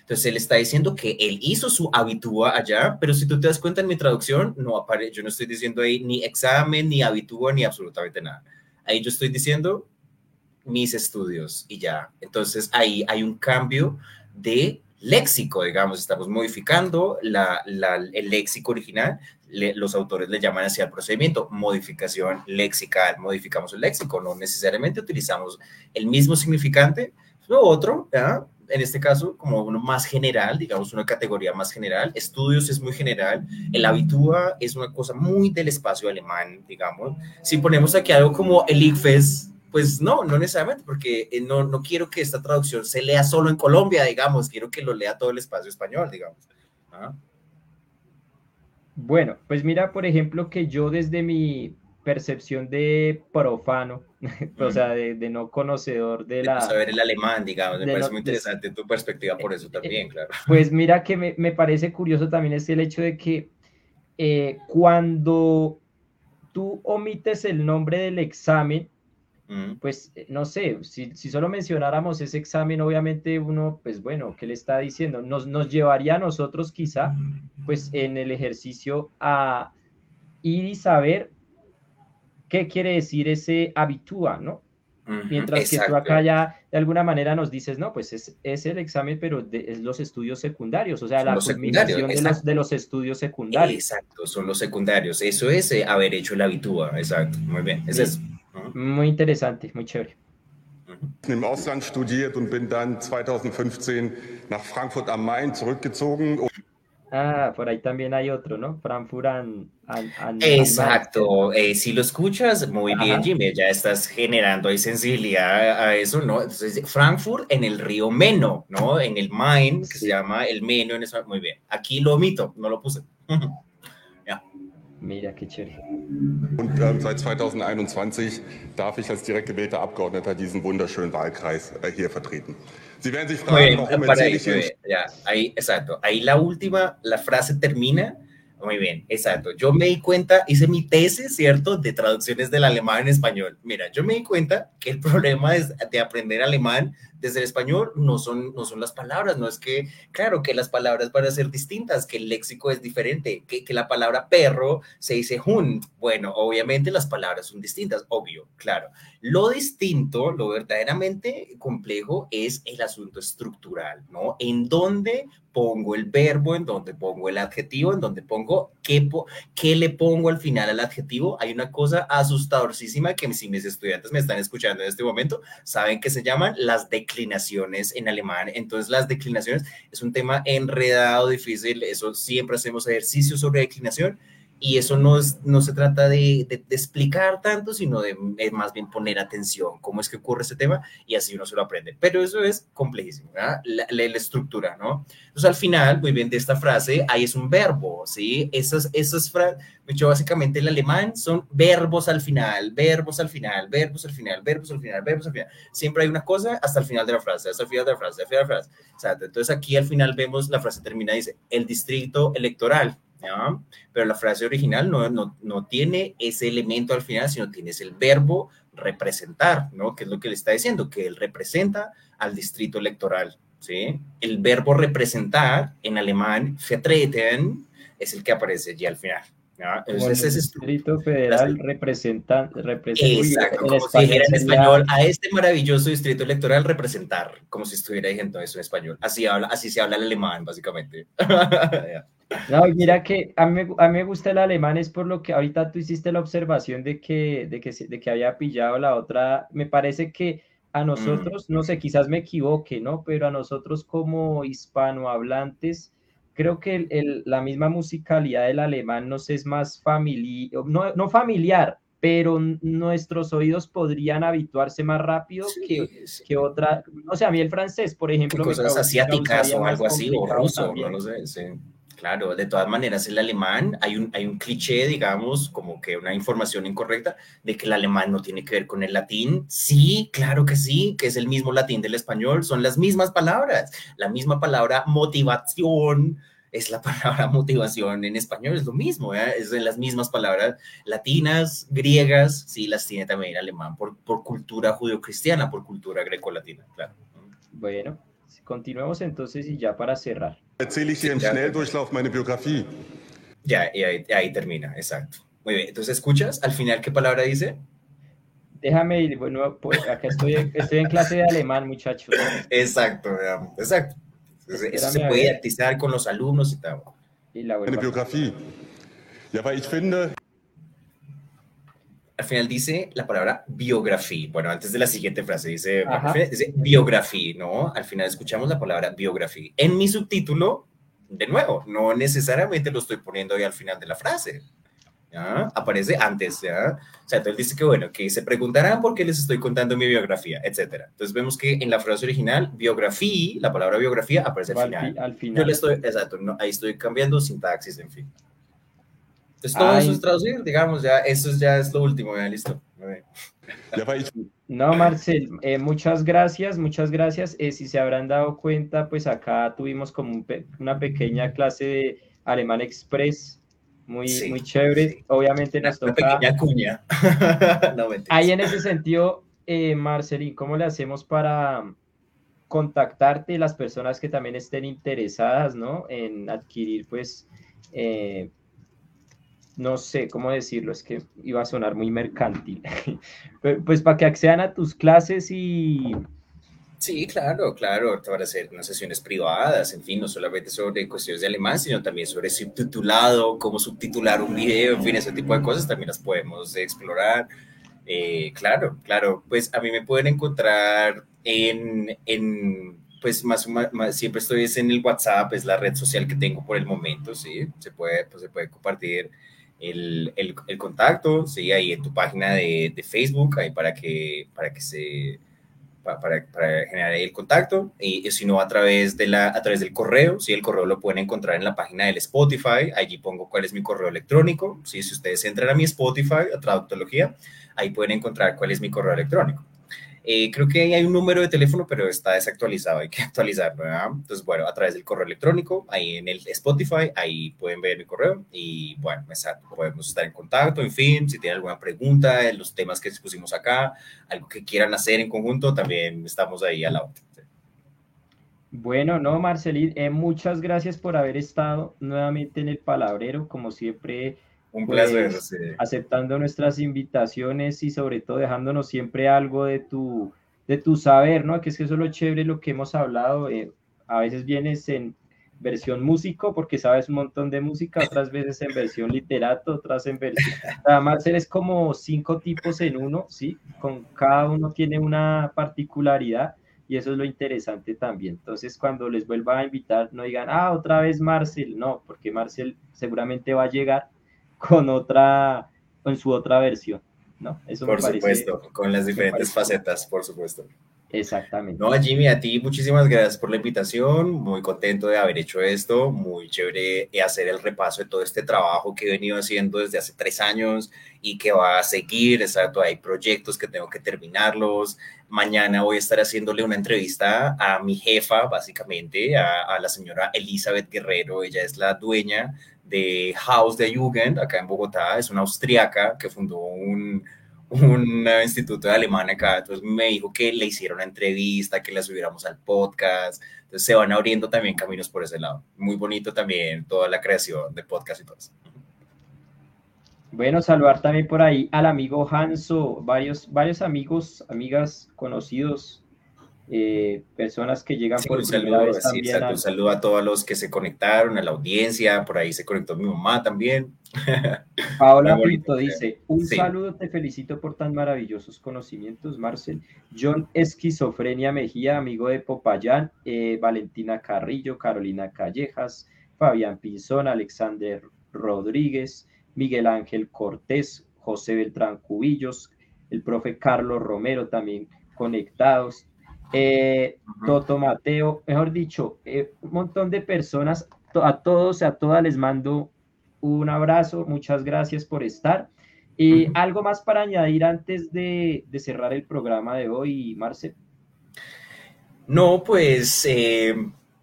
Entonces él está diciendo que él hizo su habitúa allá, pero si tú te das cuenta en mi traducción, no aparece, yo no estoy diciendo ahí ni examen, ni habitúa, ni absolutamente nada. Ahí yo estoy diciendo mis estudios y ya. Entonces ahí hay un cambio de léxico, digamos, estamos modificando la, la- el léxico original, le- los autores le llaman así al procedimiento, modificación lexical, modificamos el léxico, no necesariamente utilizamos el mismo significante, lo otro, ¿ya? En este caso, como uno más general, digamos, una categoría más general. Estudios es muy general. El habitúa es una cosa muy del espacio alemán, digamos. Si ponemos aquí algo como el ICFES, pues no, no necesariamente, porque eh, no, no quiero que esta traducción se lea solo en Colombia, digamos, quiero que lo lea todo el espacio español, digamos. ¿Ah? Bueno, pues mira, por ejemplo, que yo desde mi percepción de profano, *laughs* o sea, de, de no conocedor de De la... saber el alemán, digamos, me parece no- muy de- interesante tu perspectiva por eso también, claro. *laughs* Pues mira que me, me parece curioso también es el hecho de que eh, cuando tú omites el nombre del examen, Mm, pues eh, no sé, si, si solo mencionáramos ese examen, obviamente uno, pues bueno, ¿qué le está diciendo? Nos, nos llevaría a nosotros quizá, pues en el ejercicio a ir y saber qué quiere decir ese habitúa, ¿no? ujú, Mientras que tú exacto. acá ya de alguna manera nos dices, no, pues es, es el examen, pero de- es los estudios secundarios, o sea, Son la los culminación de los, exacto. de los estudios secundarios. Exacto, son los secundarios. Eso es eh, haber hecho la habitúa, exacto. Muy bien, es Sí. eso. Ujú, Muy interesante, muy chévere. im Ausland studiert und bin dann 2015 nach Frankfurt am Main zurückgezogen. Ah, por ahí también hay otro, ¿no? Frankfurt an, Exacto, eh, si lo escuchas muy bien, Jimmy, ya estás generando ahí sensibilidad a eso, ¿no? Entonces, Frankfurt en el río Meno, ¿no? En el Main, que se llama el Meno, en eso, muy bien. Aquí lo omito, no lo puse. *laughs* Mira qué chévere. Und äh, seit 2021 darf ich als direkt gewählter Abgeordneter diesen wunderschönen Wahlkreis äh, hier vertreten. Sie werden sich fragen, warum erzähle ich Ihnen... Ya, ahí, exacto. Ahí la última, la frase termina muy bien, exacto. Yo me di cuenta, hice mi tesis, ¿cierto?, de traducciones del alemán en español. Mira, yo me di cuenta que el *laughs* problema es de aprender alemán desde el español no son, no son las palabras, no es que, claro, que las palabras van a ser distintas, que el léxico es diferente, que, que la palabra perro se dice hund. Bueno, obviamente las palabras son distintas, obvio, claro. Lo distinto, lo verdaderamente complejo es el asunto estructural, ¿no? En dónde pongo el verbo, en dónde pongo el adjetivo, en dónde pongo qué, qué le pongo al final al adjetivo. Hay una cosa asustadorcísima que si mis estudiantes me están escuchando en este momento, saben que se llaman las declinaciones en alemán. Entonces, las declinaciones es un tema enredado, difícil. Eso siempre hacemos ejercicios sobre declinación y eso no, es, no se trata de, de, explicar tanto, sino de, más bien poner atención, cómo es que ocurre ese tema, y así uno se lo aprende. Pero eso es complejísimo, ¿verdad? La, la, la, estructura, ¿no? Entonces, al final, muy bien, de esta frase, ahí es un verbo, ¿sí? Esas, esas frases, básicamente el alemán son verbos al final, verbos al final, verbos al final, verbos al final, verbos al final. Siempre hay una cosa hasta el final de la frase, hasta el final de la frase, hasta el final de la frase. Entonces, aquí al final vemos, la frase termina, dice, el distrito electoral, ¿ya? Pero la frase original no, no, no, tiene ese elemento al final, sino tienes el verbo representar, ¿no? Que es lo que le está diciendo, que él representa al distrito electoral, ¿sí? El verbo representar en alemán, vertreten, es el que aparece allí al final. ¿ya? Entonces, el distrito federal representa, representa Exacto, como si dijera en español, a este maravilloso distrito electoral representar, como si estuviera diciendo eso en español. Así, habla, así se habla el alemán, básicamente. *laughs* No, mira que a mí, a mí me gusta el alemán es por lo que ahorita tú hiciste la observación de que, de que, de que había pillado la otra. Me parece que a nosotros, mm. no sé, quizás me equivoque, ¿no? Pero a nosotros como hispanohablantes, creo que el, el, la misma musicalidad del alemán nos es más familiar, no, no familiar, pero nuestros oídos podrían habituarse más rápido sí, que, sí. que otra. O sea, a mí el francés, por ejemplo. Cosas asiáticas o algo así, o ruso, también. no lo sé, sí. Claro, de todas maneras, el alemán, hay un, hay un cliché, digamos, como que una información incorrecta de que el alemán no tiene que ver con el latín. Sí, claro que sí, que es el mismo latín del español, son las mismas palabras. La misma palabra motivación es la *laughs* palabra motivación en español, es lo mismo, ¿eh? es de las mismas palabras latinas, griegas, sí, las tiene también el alemán por, por cultura judio-cristiana, por cultura greco-latina, claro. Bueno, continuemos entonces y ya para cerrar. Erzähle ich dir im Schnelldurchlauf meine Biografie. Ya, y ahí, ahí, termina, exacto. Muy bien, entonces, ¿escuchas al final qué palabra dice? Déjame ir, bueno, pues acá estoy, estoy en clase de alemán, muchachos. Exacto, exacto. Entonces, eso se puede actizar con los alumnos y tal. Y la Meine Biografie. Ja, weil ich finde, al final dice la palabra biografía. Bueno, antes de la siguiente frase dice, dice biografía, ¿no? Al final escuchamos la palabra biografía. En mi subtítulo, de nuevo, no necesariamente lo estoy poniendo ahí al final de la frase. ¿ya? Aparece antes, ¿ya? O sea, entonces dice que, bueno, que se preguntarán por qué les estoy contando mi biografía, etcétera. Entonces vemos que en la frase original, biografía, la palabra biografía aparece al, al final. Al final. Yo le estoy, exacto, no, ahí estoy cambiando sintaxis, en fin. Entonces, todo Ay. eso es traducir, digamos, ya eso ya es lo último, ya listo. No, Marcel, eh, muchas gracias, muchas gracias. Eh, si se habrán dado cuenta, pues acá tuvimos como un pe una pequeña clase de Alemán Express, muy, sí, muy chévere. Sí. Obviamente nos una toca... pequeña cuña. *laughs* no, Ahí en ese sentido, eh, Marcelín, ¿cómo le hacemos para contactarte las personas que también estén interesadas, ¿no? En adquirir, pues, eh, no sé cómo decirlo, es que iba a sonar muy mercantil. *laughs* pues para que accedan a tus clases y... Sí, claro, claro, para hacer unas sesiones privadas, en fin, no solamente sobre cuestiones de alemán, sino también sobre subtitulado, cómo subtitular un video, en fin, ese tipo de cosas también las podemos explorar. Eh, claro, claro, pues a mí me pueden encontrar en, en pues más, más, siempre estoy en el WhatsApp, es la red social que tengo por el momento, ¿sí? Se puede, pues, se puede compartir el, el, contacto, ¿sí? Ahí en tu página de, de, Facebook, ahí para que, para que se, para, para, generar el contacto, y, si no a través, de la, a través del correo, ¿sí? El correo lo pueden encontrar en la página del Spotify, allí pongo cuál es mi correo electrónico, ¿sí? Si ustedes entran a mi Spotify, a Traductología, ahí pueden encontrar cuál es mi correo electrónico. Eh, creo que hay un número de teléfono, pero está desactualizado, hay que *laughs* actualizarlo. Entonces, bueno, a través del correo electrónico, ahí en el Spotify, ahí pueden ver mi correo y bueno, podemos estar en contacto. En fin, si tienen alguna pregunta los temas que expusimos acá, algo que quieran hacer en conjunto, también estamos ahí a la hora. Bueno, no, Marcelín, eh, muchas gracias por haber estado nuevamente en el palabrero. Como siempre, un placer. Pues, aceptando nuestras invitaciones y sobre todo dejándonos siempre algo de tu, de tu saber, ¿no? Que es que eso es lo chévere, lo que hemos hablado. Eh, a veces vienes en versión músico porque sabes un montón de música, otras veces en versión literato, otras en versión... *laughs* Además eres como cinco tipos en uno, ¿sí? Con cada uno tiene una particularidad y eso es lo interesante también. Entonces, cuando les vuelva a invitar, no digan, ah, otra vez Marcel, no, porque Marcel seguramente va a llegar con otra, con su otra versión, ¿no? Eso por supuesto, con las diferentes facetas, por supuesto. Exactamente. No, Jimmy, a ti muchísimas gracias por la invitación, muy contento de haber hecho esto, muy chévere hacer el repaso de todo este trabajo que he venido haciendo desde hace tres años y que va a seguir, exacto, hay proyectos que tengo que terminarlos, mañana voy a estar haciéndole una entrevista a mi jefa, básicamente, a, a la señora Elizabeth Guerrero, ella es la dueña de Haus der Jugend, acá en Bogotá, es una austriaca que fundó un, un instituto de alemán acá, entonces me dijo que le hiciera una entrevista, que la subiéramos al podcast, entonces se van abriendo también caminos por ese lado. Muy bonito también toda la creación de podcast y todo eso. Bueno, saludar también por ahí al amigo Hanso, varios, varios amigos, amigas, conocidos eh, personas que llegan por un saludo, vez también. un saludo a todos los que se conectaron, a la audiencia, por ahí se conectó mi mamá también. *laughs* Paola Pinto dice, un saludo, te felicito por tan maravillosos conocimientos, Marcel. John Esquizofrenia Mejía, amigo de Popayán, eh, Valentina Carrillo, Carolina Callejas, Fabián Pinzón, Alexander Rodríguez, Miguel Ángel Cortés, José Beltrán Cubillos, el profe Carlos Romero también conectados, eh, Toto Mateo, mejor dicho, eh, un montón de personas, a todos y a todas les mando un abrazo, muchas gracias por estar. Y algo más para añadir antes de, cerrar el programa de hoy, Marcel. No, pues eh,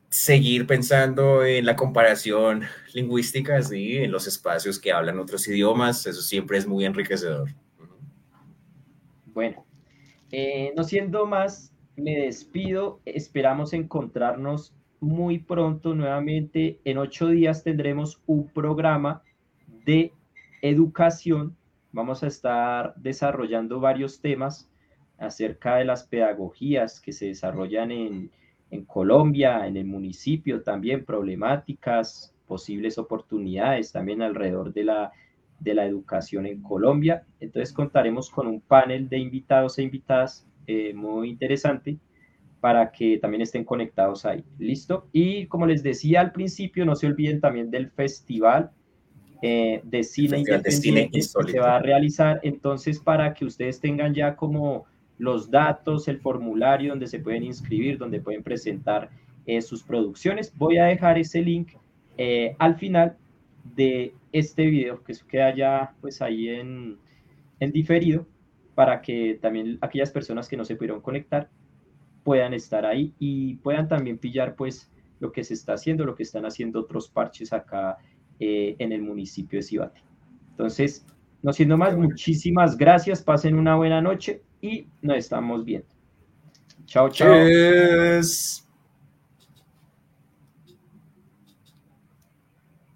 seguir pensando en la comparación lingüística, ¿sí? en los espacios que hablan otros idiomas, eso siempre es muy enriquecedor. Bueno, no siendo más, me despido. Esperamos encontrarnos muy pronto nuevamente. En ocho días tendremos un programa de educación. Vamos a estar desarrollando varios temas acerca de las pedagogías que se desarrollan en, Colombia, en el municipio también, problemáticas, posibles oportunidades también alrededor de la, de la educación en Colombia. Entonces contaremos con un panel de invitados e invitadas eh, muy interesante para que también estén conectados ahí. ¿Listo? Y como les decía al principio, no se olviden también del festival eh, de cine que se va a realizar. Entonces, para que ustedes tengan ya como los datos, el formulario donde se pueden inscribir, donde pueden presentar eh, sus producciones, voy a dejar ese link al final de este video, que eso queda ya pues ahí en, en diferido para que también aquellas personas que no se pudieron conectar puedan estar ahí y puedan también pillar pues lo que se está haciendo, lo que están haciendo otros parches acá eh, en el municipio de Cibate. Entonces, no siendo más, muchísimas gracias, pasen una buena noche y nos estamos viendo. Chao, chao.